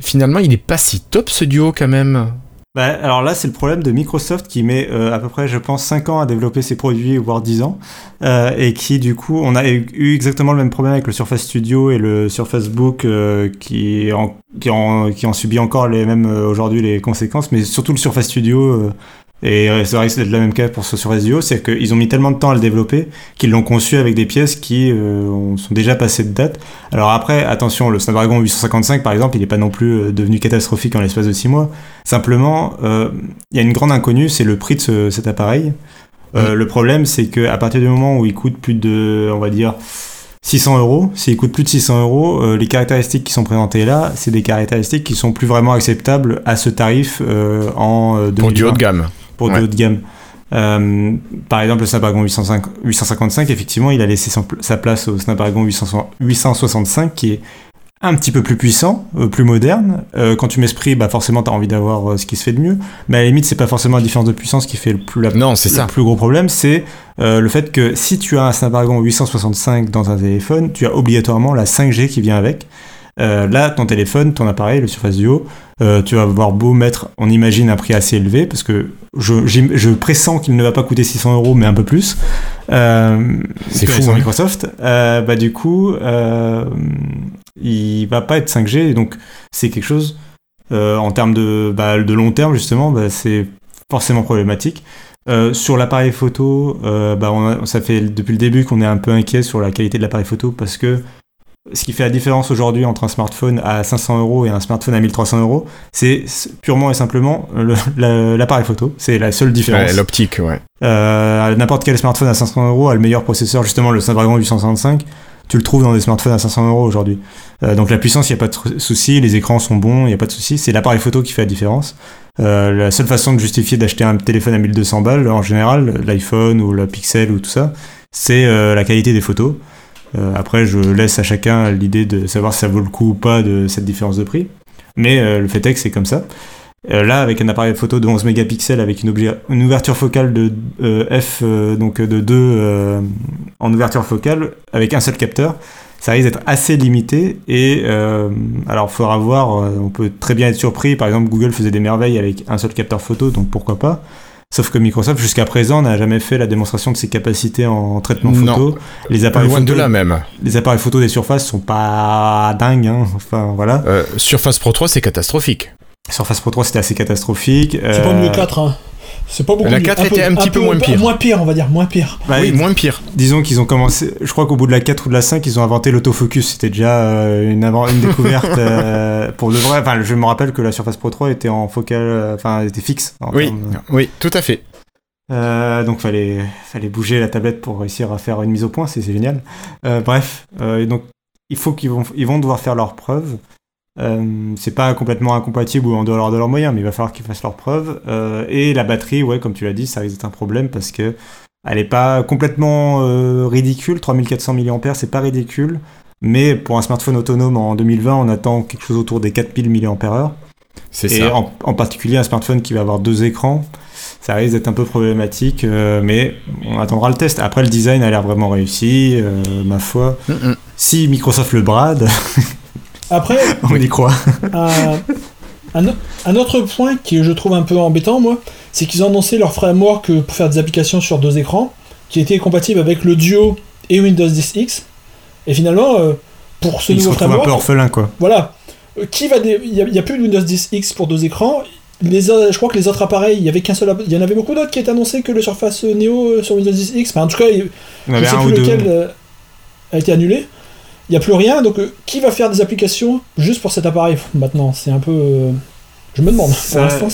finalement, il est pas si top ce duo quand même. Bah, alors là, c'est le problème de Microsoft qui met euh, à peu près, je pense, 5 ans à développer ses produits, voire 10 ans, euh, et qui, du coup, on a eu exactement le même problème avec le Surface Studio et le Surface Book euh, qui, en, qui, en, qui en subit encore les mêmes euh, aujourd'hui les conséquences, mais surtout le Surface Studio. Euh, et ça risque d'être le même cas pour ce Surface Duo, c'est qu'ils ont mis tellement de temps à le développer qu'ils l'ont conçu avec des pièces qui euh, ont- sont déjà passées de date. Alors après, attention, le Snapdragon 855 par exemple, il n'est pas non plus euh, devenu catastrophique en l'espace de 6 mois. Simplement, euh, il y a une grande inconnue, c'est le prix de ce- cet appareil. Euh, Le problème, c'est qu'à partir du moment où il coûte plus de, on va dire, 600 euros, s'il coûte plus de 600 euros, euh, les caractéristiques qui sont présentées là, c'est des caractéristiques qui sont plus vraiment acceptables à ce tarif euh, en euh, Pour du 2020 haut de gamme. Pour Ouais. haut de gamme. Euh, par exemple, le Snapdragon 805 855, effectivement, il a laissé son sa place au Snapdragon 800 865, qui est un petit peu plus puissant, euh, plus moderne. Euh, quand tu mets ce prix, bah forcément, tu as envie d'avoir euh, ce qui se fait de mieux. Mais à la limite, c'est pas forcément la différence de puissance qui fait le plus, la- Non, c'est le ça. plus gros problème, c'est le fait que si tu as un Snapdragon 865 dans un téléphone, tu as obligatoirement la 5G qui vient avec. Euh, là, ton téléphone, ton appareil, le Surface Duo, euh, tu vas avoir beau mettre, on imagine, un prix assez élevé, parce que je, je pressens qu'il ne va pas coûter 600 euros, mais un peu plus. Euh, C'est fou, hein. Microsoft. Euh, bah, du coup, euh, il va pas être 5G, et donc c'est quelque chose, euh, en termes de, bah, de long terme, justement, bah, c'est forcément problématique. Euh, sur l'appareil photo, euh, bah, on a- ça fait depuis le début qu'on est un peu inquiet sur la qualité de l'appareil photo parce que ce qui fait la différence aujourd'hui entre un smartphone à 500 euros et un smartphone à 1300 euros, c'est purement et simplement le- la- l'appareil photo. C'est la seule différence. Ouais, L'optique, ouais. Euh, N'importe quel smartphone à 500 euros a le meilleur processeur, justement le Snapdragon 865. tu le trouves dans des smartphones à 500 euros aujourd'hui. Euh, donc la puissance, il n'y a pas de souci, les écrans sont bons, il n'y a pas de souci. C'est l'appareil photo qui fait la différence. Euh, la seule façon de justifier d'acheter un téléphone à 1200 balles, en général, l'iPhone ou le Pixel ou tout ça, c'est euh, la qualité des photos. Euh, après, je laisse à chacun l'idée de savoir si ça vaut le coup ou pas de cette différence de prix. Mais euh, le fait est que c'est comme ça. Euh, là, avec un appareil photo de 11 mégapixels avec une, ouverture focale de euh, f euh, donc de 2 euh, en ouverture focale avec un seul capteur, ça risque d'être assez limité. Et alors, faudra voir. on peut très bien être surpris. Par exemple, Google faisait des merveilles avec un seul capteur photo, donc pourquoi pas. Sauf que Microsoft, jusqu'à présent, n'a jamais fait la démonstration de ses capacités en traitement Non. photo. Les appareils Loin de photo, là même. les appareils photo des surfaces sont pas dingues. hein. Enfin, voilà. Euh, Surface Pro 3, c'est catastrophique. Surface Pro 3, c'était assez catastrophique. C'est pas Euh, mieux 4, hein. C'est pas beaucoup La mieux. 4 était un petit peu moins pire. Moins pire, on va dire, moins pire. bah, oui, moins pire. Disons qu'ils ont commencé, je crois qu'au bout de la 4 ou de la 5, ils ont inventé l'autofocus. C'était déjà euh, une, avant- une découverte euh, pour de vrai. Enfin, je me rappelle que la Surface Pro 3 était en focal, euh, enfin, était fixe. en Oui, termes- oui, tout à fait. Euh, donc fallait fallait bouger la tablette pour réussir à faire une mise au point, c'est génial. Euh, bref, euh, donc il faut qu'ils vont ils vont devoir faire leurs preuves. Euh, c'est pas complètement incompatible ou en dehors de leurs moyens, mais il va falloir qu'ils fassent leurs preuves. Euh, et la batterie, ouais, comme tu l'as dit, ça risque d'être un problème parce que elle est pas complètement euh, ridicule. 3400 mAh, c'est pas ridicule, mais pour un smartphone autonome en 2020, on attend quelque chose autour des 4000 mAh. C'est Et ça. en, en particulier un smartphone qui va avoir deux écrans, ça risque d'être un peu problématique, euh, mais on attendra le test. Après, le design a l'air vraiment réussi, ma foi. Mm, mm. Si Microsoft le brade, Après, on y croit. un, un, autre point qui je trouve un peu embêtant, moi, c'est qu'ils ont annoncé leur framework euh, pour faire des applications sur deux écrans, qui était compatible avec le Duo et Windows 10 X. Et finalement, euh, pour ce Ils se nouveau retrouvent un framework, peu quoi. voilà, Euh, qui va, il n'y a, plus de Windows 10 X pour deux écrans. Les, je crois que les autres appareils, il y avait qu'un seul, il y en avait beaucoup d'autres qui étaient annoncés que le Surface Neo euh, sur Windows 10 X. Enfin, en tout cas, il- je sais plus deux. lequel euh, a été annulé. Il n'y a plus rien, donc euh, qui va faire des applications juste pour cet appareil maintenant? C'est un peu. Je me demande. Ça- pour l'instant,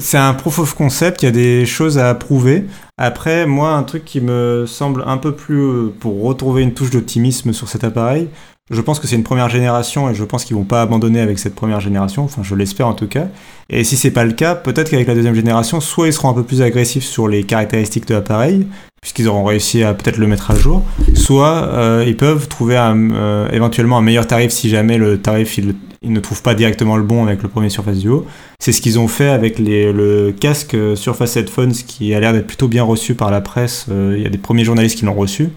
c'est. un proof of concept, il y a des choses à prouver. Après, moi, un truc qui me semble un peu plus. euh, pour retrouver une touche d'optimisme sur cet appareil, je pense que c'est une première génération et je pense qu'ils vont pas abandonner avec cette première génération. Enfin, je l'espère en tout cas. Et si c'est pas le cas, peut-être qu'avec la deuxième génération, soit ils seront un peu plus agressifs sur les caractéristiques de l'appareil, puisqu'ils auront réussi à peut-être le mettre à jour, soit euh, ils peuvent trouver un, euh, éventuellement un meilleur tarif si jamais le tarif ils, ils ne trouvent pas directement le bon avec le premier Surface Duo. C'est ce qu'ils ont fait avec les, le casque Surface Headphones qui a l'air d'être plutôt bien reçu par la presse. Euh, Il y a des premiers journalistes qui l'ont reçu.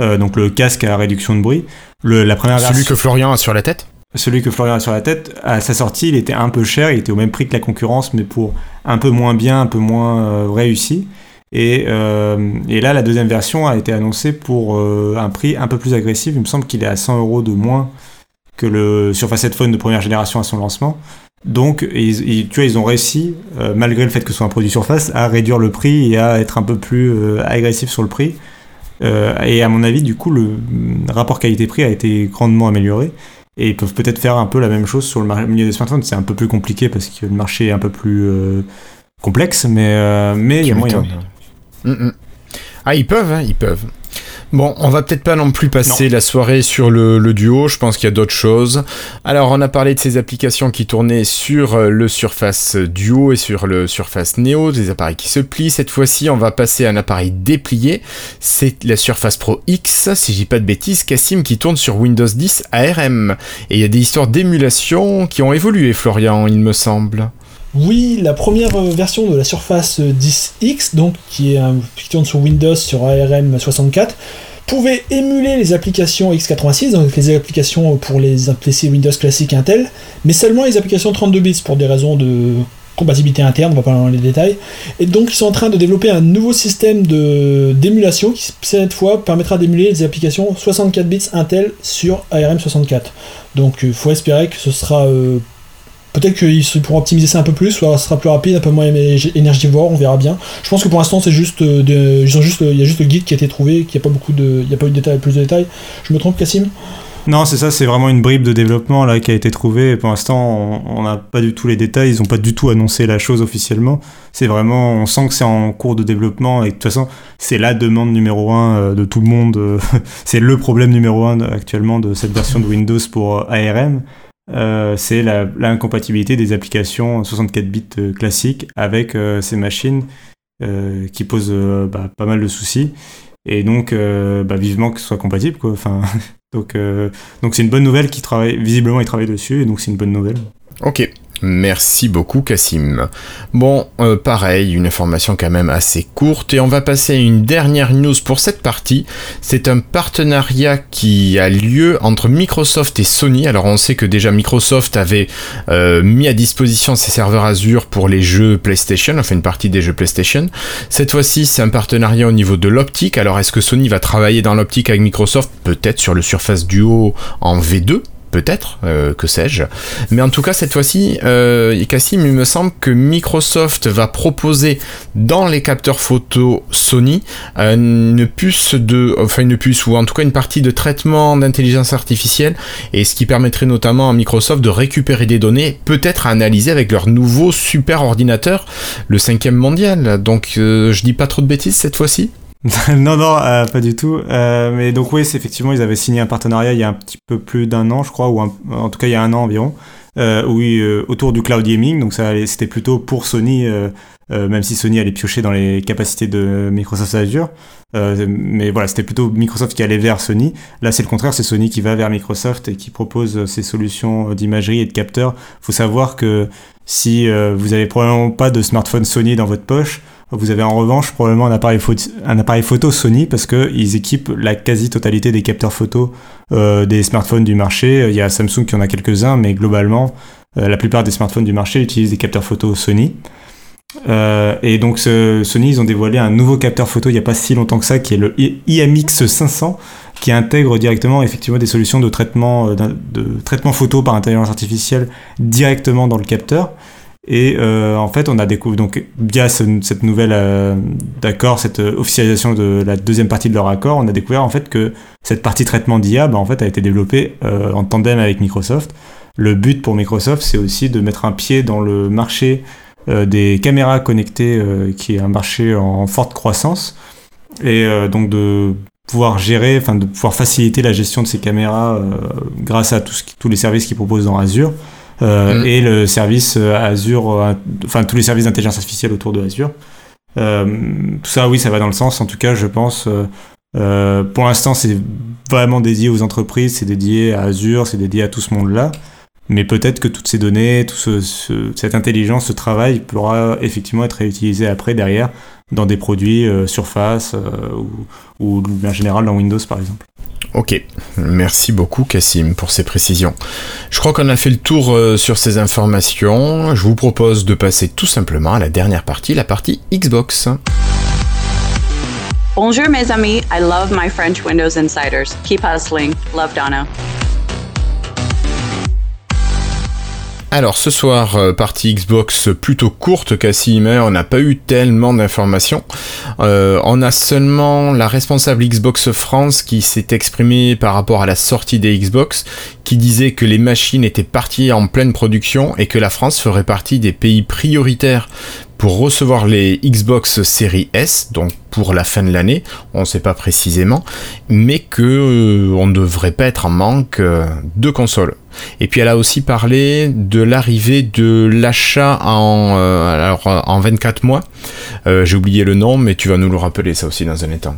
Euh, donc le casque à réduction de bruit. Le, la première Celui version, que Florian a sur la tête celui que Florian a sur la tête, à sa sortie, il était un peu cher, il était au même prix que la concurrence, mais pour un peu moins bien, un peu moins euh, réussi. Et, euh, et là, la deuxième version a été annoncée pour euh, un prix un peu plus agressif. Il me semble qu'il est à 100 euros de moins que le Surface Headphone de première génération à son lancement. Donc, ils, ils- tu vois, ils ont réussi, euh, malgré le fait que ce soit un produit Surface, à réduire le prix et à être un peu plus euh, agressif sur le prix. Euh, et à mon avis, du coup, le rapport qualité-prix a été grandement amélioré. Et ils peuvent peut-être faire un peu la même chose sur le milieu des smartphones. C'est un peu plus compliqué parce que le marché est un peu plus complexe, mais, mais il y a moyen. Mm, mm. Ah, ils peuvent, hein, ils peuvent. Bon, on va peut-être pas non plus passer la soirée sur le, le duo, je pense qu'il y a d'autres choses. Alors, on a parlé de ces applications qui tournaient sur euh, le Surface Duo et sur le Surface Neo, des appareils qui se plient. Cette fois-ci, on va passer à un appareil déplié. C'est la Surface Pro X, si j'ai pas de bêtises, Cassim, qui tourne sur Windows 10 ARM. Et il y a des histoires d'émulation qui ont évolué, Florian, il me semble. Oui, la première euh, version de la Surface 10X, donc qui, est un- qui tourne sur Windows sur ARM 64, pouvait émuler les applications x86, donc les applications pour les PC Windows classiques Intel, mais seulement les applications 32 bits pour des raisons de compatibilité interne, on va pas dans les détails. Et donc ils sont en train de développer un nouveau système de d'émulation qui cette fois permettra d'émuler les applications 64 bits Intel sur ARM 64. Donc il faut espérer que ce sera euh, Peut-être qu'ils pourront optimiser ça un peu plus, soit ce sera plus rapide, un peu moins énergivore, on verra bien. Je pense que pour l'instant c'est juste, euh, ils ont juste, il y a juste le guide qui a été trouvé, qu'il n'y a pas beaucoup de, il y a pas eu de détails, plus de détails. Je me trompe, Cassim? Non, c'est ça, c'est vraiment une bribe de développement là qui a été trouvée. pour l'instant, on n'a pas du tout les détails, ils n'ont pas du tout annoncé la chose officiellement. C'est vraiment, on sent que c'est en cours de développement et de toute façon, c'est la demande numéro un euh, de tout le monde. c'est le problème numéro un actuellement de cette version de Windows pour ARM. Euh, c'est l'incompatibilité des applications 64 bits euh, classiques avec ces machines qui posent bah, pas mal de soucis. Et donc, bah, vivement que ce soit compatible. Quoi. Enfin, donc, donc c'est une bonne nouvelle qui travaille. Visiblement, ils travaillent dessus, et donc c'est une bonne nouvelle. Ok. Merci beaucoup Cassim. Bon, euh, pareil, une information quand même assez courte et on va passer à une dernière news pour cette partie. C'est un partenariat qui a lieu entre Microsoft et Sony. Alors on sait que déjà Microsoft avait euh, mis à disposition ses serveurs Azure pour les jeux PlayStation, enfin une partie des jeux PlayStation. Cette fois-ci c'est un partenariat au niveau de l'optique. Alors est-ce que Sony va travailler dans l'optique avec Microsoft? Peut-être sur le Surface Duo en V2 peut-être, euh, que sais-je. Mais en tout cas, cette fois-ci, euh, Cassim, il me semble que Microsoft va proposer dans les capteurs photo Sony une puce de, enfin une ou en tout cas une partie de traitement d'intelligence artificielle et ce qui permettrait notamment à Microsoft de récupérer des données, peut-être à analyser avec leur nouveau super ordinateur, le cinquième mondial. Donc, euh, je dis pas trop de bêtises cette fois-ci? non, non, euh, pas du tout. Euh, mais donc oui, effectivement, ils avaient signé un partenariat il y a un petit peu plus d'un an, je crois, ou en tout cas il y a un an environ, euh, oui, euh, autour du cloud gaming. Donc ça, c'était plutôt pour Sony, euh, même si Sony allait piocher dans les capacités de Microsoft Azure. mais voilà, c'était plutôt Microsoft qui allait vers Sony. Là, c'est le contraire, c'est Sony qui va vers Microsoft et qui propose ses solutions d'imagerie et de capteurs. Faut savoir que si vous avez probablement pas de smartphone Sony dans votre poche, vous avez en revanche probablement un appareil, photo, un appareil photo Sony parce qu'ils équipent la quasi-totalité des capteurs photo euh, des smartphones du marché. Il y a Samsung qui en a quelques-uns, mais globalement, euh, la plupart des smartphones du marché utilisent des capteurs photo Sony. Euh, et donc ce, Sony, ils ont dévoilé un nouveau capteur photo il n'y a pas si longtemps que ça, qui est le IMX 500, qui intègre directement effectivement des solutions de traitement, de traitement photo par intelligence artificielle directement dans le capteur. Et euh, en fait, on a découvert, donc via cette nouvelle euh, accord, cette officialisation de la deuxième partie de leur accord, on a découvert en fait que cette partie traitement d'IA, bah, en fait, a été développée euh, en tandem avec Microsoft. Le but pour Microsoft, c'est aussi de mettre un pied dans le marché euh, des caméras connectées, euh, qui est un marché en forte croissance, et donc de pouvoir gérer, enfin de pouvoir faciliter la gestion de ces caméras grâce à tous les services qu'ils proposent dans Azure. Euh, mm. et le service euh, Azure, euh, enfin tous les services d'intelligence artificielle autour de Azure. tout ça, oui, ça va dans le sens. En tout cas, je pense. pour l'instant, c'est vraiment dédié aux entreprises, c'est dédié à Azure, c'est dédié à tout ce monde-là. Mais peut-être que toutes ces données, tout ce, cette intelligence, ce travail pourra effectivement être réutilisé après, derrière, dans des produits Surface ou, ou en général dans Windows, par exemple. Ok, merci beaucoup Cassim pour ces précisions. Je crois qu'on a fait le tour euh, sur ces informations. Je vous propose de passer tout simplement à la dernière partie, la partie Xbox. Bonjour mes amis, I love my French Windows Insiders. Keep hustling. Love Donna. Alors ce soir, euh, partie Xbox plutôt courte, Cassim, on n'a pas eu tellement d'informations. Euh, on a seulement la responsable Xbox France qui s'est exprimée par rapport à la sortie des Xbox, qui disait que les machines étaient parties en pleine production et que la France ferait partie des pays prioritaires pour recevoir les Xbox Series S, donc pour la fin de l'année, on ne sait pas précisément, mais que euh, on ne devrait pas être en manque euh, de consoles. Et puis elle a aussi parlé de l'arrivée de l'achat en, euh, en 24 mois. J'ai oublié le nom, mais tu vas nous le rappeler ça aussi. Dans un instant.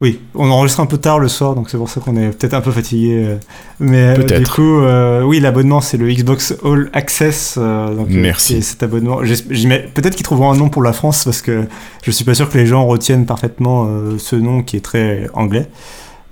Oui, on enregistre un peu tard le soir, donc c'est pour ça qu'on est peut-être un peu fatigué. Euh, mais euh, du coup, euh, oui, l'abonnement c'est le Xbox All Access. donc, Merci. Cet abonnement, peut-être qu'ils trouveront un nom pour la France parce que je suis pas sûr que les gens retiennent parfaitement ce nom qui est très anglais.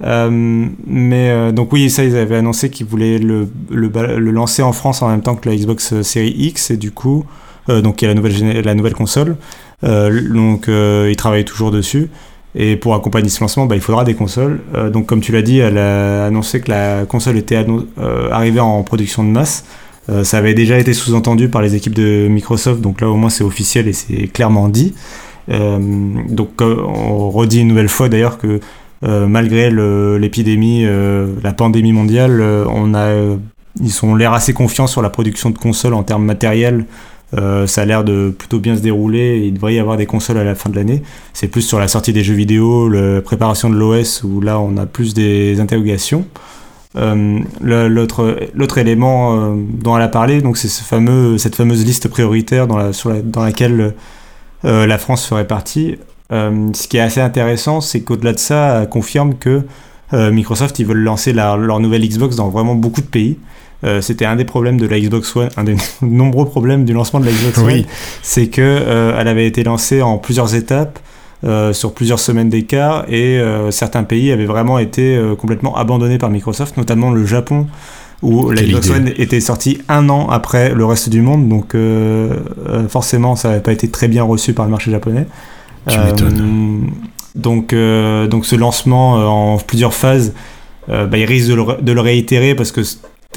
mais donc oui, ça ils avaient annoncé qu'ils voulaient le, le, le, lancer en France en même temps que la Xbox Series X et du coup, donc il y a la nouvelle, la nouvelle console. donc ils travaillent toujours dessus. Et pour accompagner ce lancement, bah, il faudra des consoles. Euh, donc comme tu l'as dit, elle a annoncé que la console était euh, arrivée en production de masse. Euh, ça avait déjà été sous-entendu par les équipes de Microsoft, donc là au moins c'est officiel et c'est clairement dit. donc on redit une nouvelle fois d'ailleurs que malgré l'épidémie, la pandémie mondiale, ils ont l'air assez confiants sur la production de consoles en termes matériels. Euh, ça a l'air de plutôt bien se dérouler. Il devrait y avoir des consoles à la fin de l'année. C'est plus sur la sortie des jeux vidéo, la préparation de l'OS où là on a plus des interrogations. Euh, L'autre élément euh, dont elle a parlé, c'est cette fameuse liste prioritaire dans, laquelle la France ferait partie. Ce qui est assez intéressant, c'est qu'au-delà de ça, elle confirme que Microsoft, ils veulent lancer la- leur nouvelle Xbox dans vraiment beaucoup de pays. Euh, C'était un des problèmes de la Xbox One, un des nombreux problèmes du lancement de la Xbox One, c'est que euh, elle avait été lancée en plusieurs étapes, euh, sur plusieurs semaines d'écart, et certains pays avaient vraiment été complètement abandonnés par Microsoft, notamment le Japon, où la Xbox idée. One était sortie un an après le reste du monde, donc forcément ça n'avait pas été très bien reçu par le marché japonais. Tu m'étonnes. Donc, donc ce lancement en plusieurs phases, bah, il risque de le, de le réitérer parce que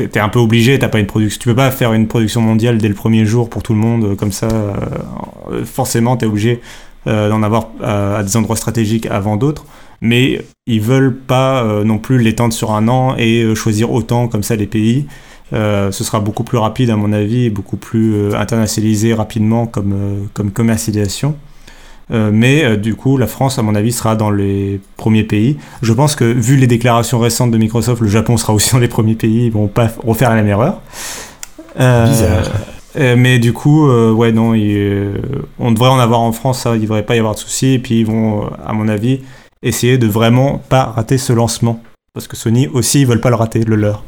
t'es un peu obligé, t'as pas une production, tu peux pas faire une production mondiale dès le premier jour pour tout le monde euh, comme ça. euh, forcément, t'es obligé euh, d'en avoir euh, à des endroits stratégiques avant d'autres. Mais ils veulent pas euh, non plus l'étendre sur un an et euh, choisir autant comme ça les pays. Euh, ce sera beaucoup plus rapide à mon avis et beaucoup plus euh, internationalisé rapidement comme, euh, comme commercialisation. Euh, mais euh, du coup, la France, à mon avis, sera dans les premiers pays. Je pense que, vu les déclarations récentes de Microsoft, le Japon sera aussi dans les premiers pays. Ils vont pas refaire la même erreur. Euh, Bizarre. mais du coup, ouais, non, il- on devrait en avoir en France, ça, il devrait pas y avoir de soucis. Et puis, ils vont, à mon avis, essayer de vraiment pas rater ce lancement. Parce que Sony aussi, ils veulent pas le rater, le leur.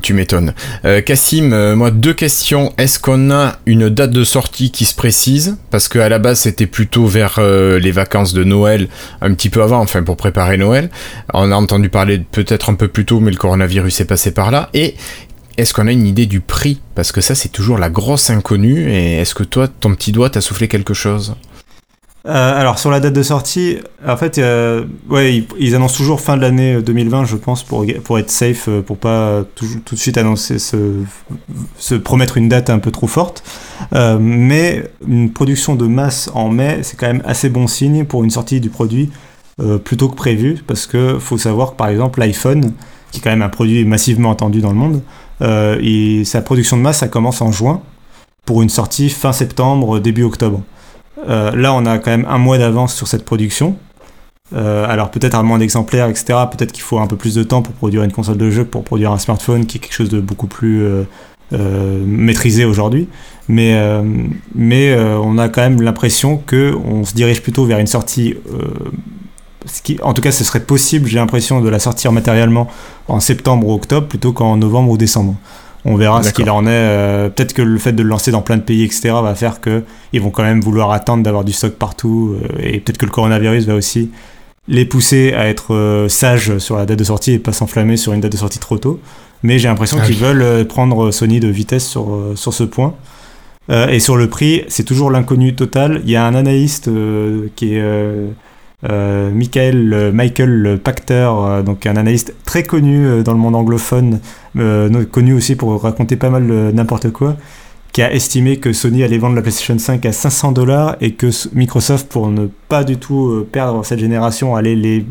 Tu m'étonnes. Euh, Cassim, euh, moi deux questions. Est-ce qu'on a une date de sortie qui se précise? Parce qu'à la base c'était plutôt vers euh, les vacances de Noël, un petit peu avant, enfin pour préparer Noël. On a entendu parler peut-être un peu plus tôt, mais le coronavirus est passé par là. Et est-ce qu'on a une idée du prix? Parce que ça c'est toujours la grosse inconnue. Et est-ce que toi, ton petit doigt t'a soufflé quelque chose? Euh, alors sur la date de sortie, en fait, euh, ouais, ils, annoncent toujours fin de l'année 2020, je pense, pour, pour être safe, euh, pour pas tout, tout de suite annoncer, se, se promettre une date un peu trop forte. Euh, mais une production de masse en mai, c'est quand même assez bon signe pour une sortie du produit euh, plutôt que prévu, parce que faut savoir que par exemple l'iPhone, qui est quand même un produit massivement attendu dans le monde, euh, et sa production de masse, ça commence en juin pour une sortie fin septembre, début octobre. Euh, là, on a quand même un mois d'avance sur cette production. Euh, alors peut-être à moins d'exemplaires, etc. Peut-être qu'il faut un peu plus de temps pour produire une console de jeu, que pour produire un smartphone, qui est quelque chose de beaucoup plus euh, maîtrisé aujourd'hui. Mais, mais on a quand même l'impression que on se dirige plutôt vers une sortie. en tout cas, ce serait possible, j'ai l'impression, de la sortir matériellement en septembre ou octobre plutôt qu'en novembre ou décembre. On verra ce qu'il en est. euh, Peut-être que le fait de le lancer dans plein de pays, etc., va faire que ils vont quand même vouloir attendre d'avoir du stock partout. euh, et peut-être que le coronavirus va aussi les pousser à être euh, sages sur la date de sortie et pas s'enflammer sur une date de sortie trop tôt. Mais j'ai l'impression Ah qu'ils oui. veulent prendre Sony de vitesse sur, sur ce point. Euh, et sur le prix, c'est toujours l'inconnu total. Il y a un analyste euh, qui est Michael, euh, Michael Pachter, euh, donc un analyste très connu euh, dans le monde anglophone, connu aussi pour raconter pas mal n'importe quoi, qui a estimé que Sony allait vendre la PlayStation 5 à 500 dollars et que Microsoft, pour ne pas du tout perdre cette génération, allait les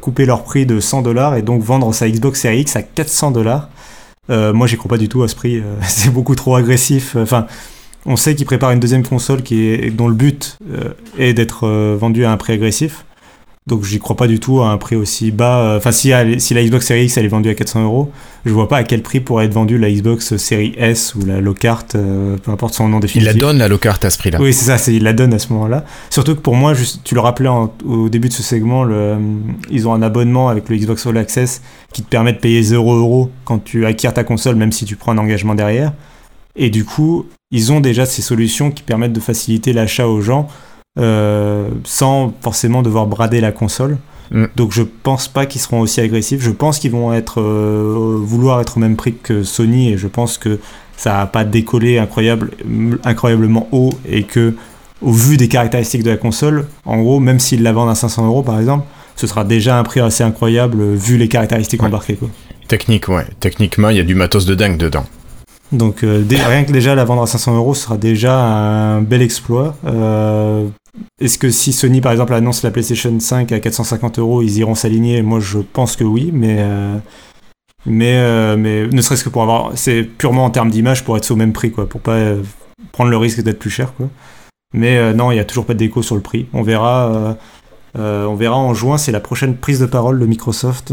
couper leur prix de 100 dollars et donc vendre sa Xbox Series X à 400 dollars. Euh, moi, j'y crois pas du tout à ce prix. c'est beaucoup trop agressif. Enfin, on sait qu'ils préparent une deuxième console qui est, dont le but euh, est d'être euh, vendue à un prix agressif. Donc, j'y crois pas du tout à un prix aussi bas. Euh, Enfin, si, si la Xbox Series X elle est vendue à 400 euros, je vois pas à quel prix pourrait être vendue la Xbox Series S ou la Lockhart, euh, peu importe son nom Il définitif. la donne la locarte à ce prix-là. Oui, c'est ça, c'est, il la donne à ce moment-là. Surtout que pour moi, juste, tu le rappelais en- au début de ce segment, le, ils ont un abonnement avec le Xbox All Access qui te permet de payer 0 euros quand tu acquiers ta console, même si tu prends un engagement derrière. Et du coup, ils ont déjà ces solutions qui permettent de faciliter l'achat aux gens euh, sans forcément devoir brader la console. Mm. Donc je pense pas qu'ils seront aussi agressifs. Je pense qu'ils vont être euh, vouloir être au même prix que Sony et je pense que ça va pas décollé incroyable, incroyablement haut et que au vu des caractéristiques de la console, en gros, même s'ils la vendent à 500 euros par exemple, ce sera déjà un prix assez incroyable vu les caractéristiques Ouais. embarquées. Quoi. Technique, ouais. Techniquement, il y a du matos de dingue dedans. Donc euh, rien que déjà la vendre à 500 euros sera déjà un bel exploit. Euh, Est-ce que si Sony par exemple annonce la PlayStation 5 à 450 euros, ils iront s'aligner? Moi je pense que oui, mais euh, mais mais ne serait-ce que pour avoir, c'est purement en termes d'image pour être au même prix quoi, pour pas prendre le risque d'être plus cher. Mais non, il y a toujours pas de déco sur le prix. On verra. on verra en juin, c'est la prochaine prise de parole de Microsoft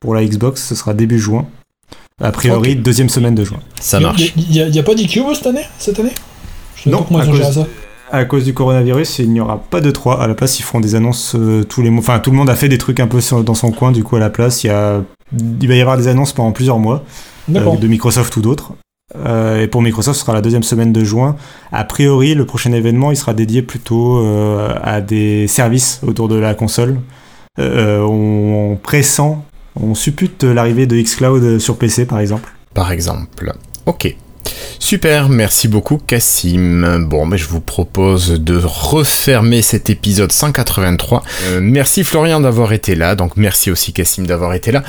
pour la Xbox, ce sera début juin. A priori, deuxième semaine de juin. Ça marche. Il n'y a, pas d'E-Cube cette année, cette année? Je sais Non, pas comment à cause- ça. À cause du coronavirus, il n'y aura pas de 3. À la place, ils feront des annonces euh, tous les mois. Enfin, tout le monde a fait des trucs un peu sur- dans son coin. Du coup, à la place, il, y a... il va y avoir des annonces pendant plusieurs mois euh, D'accord. de Microsoft ou d'autres. Euh, et pour Microsoft, ce sera la deuxième semaine de juin. A priori, le prochain événement, il sera dédié plutôt euh, à des services autour de la console. Euh, on, on pressent, on suppute l'arrivée de xCloud sur PC, par exemple. par exemple. Ok. Super, merci beaucoup Cassim. Bon, mais je vous propose de refermer cet épisode 183. Euh, merci Florian d'avoir été là, donc merci aussi Cassim d'avoir été là.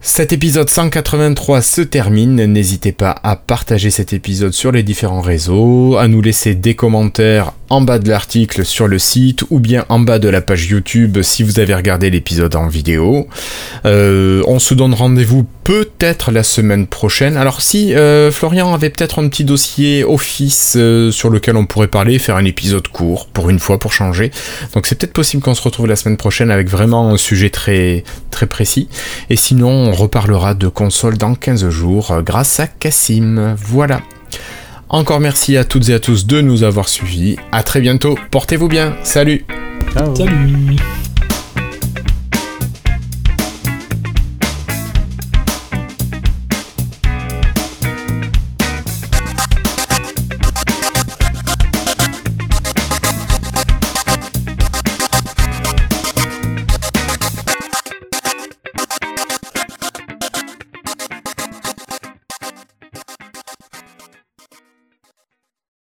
Cet épisode 183 se termine. N'hésitez pas à partager cet épisode sur les différents réseaux, à nous laisser des commentaires en bas de l'article sur le site ou bien en bas de la page YouTube si vous avez regardé l'épisode en vidéo. Euh, on se donne rendez-vous peut-être la semaine prochaine. Alors si euh, Florian avait peut-être un petit dossier Office euh, sur lequel on pourrait parler, faire un épisode court pour une fois pour changer. Donc c'est peut-être possible qu'on se retrouve la semaine prochaine avec vraiment un sujet très très précis. Et sinon on reparlera de console dans 15 jours euh, grâce à Cassim. Voilà. Encore merci à toutes et à tous de nous avoir suivis. À très bientôt. Portez-vous bien. Salut. Ciao. Salut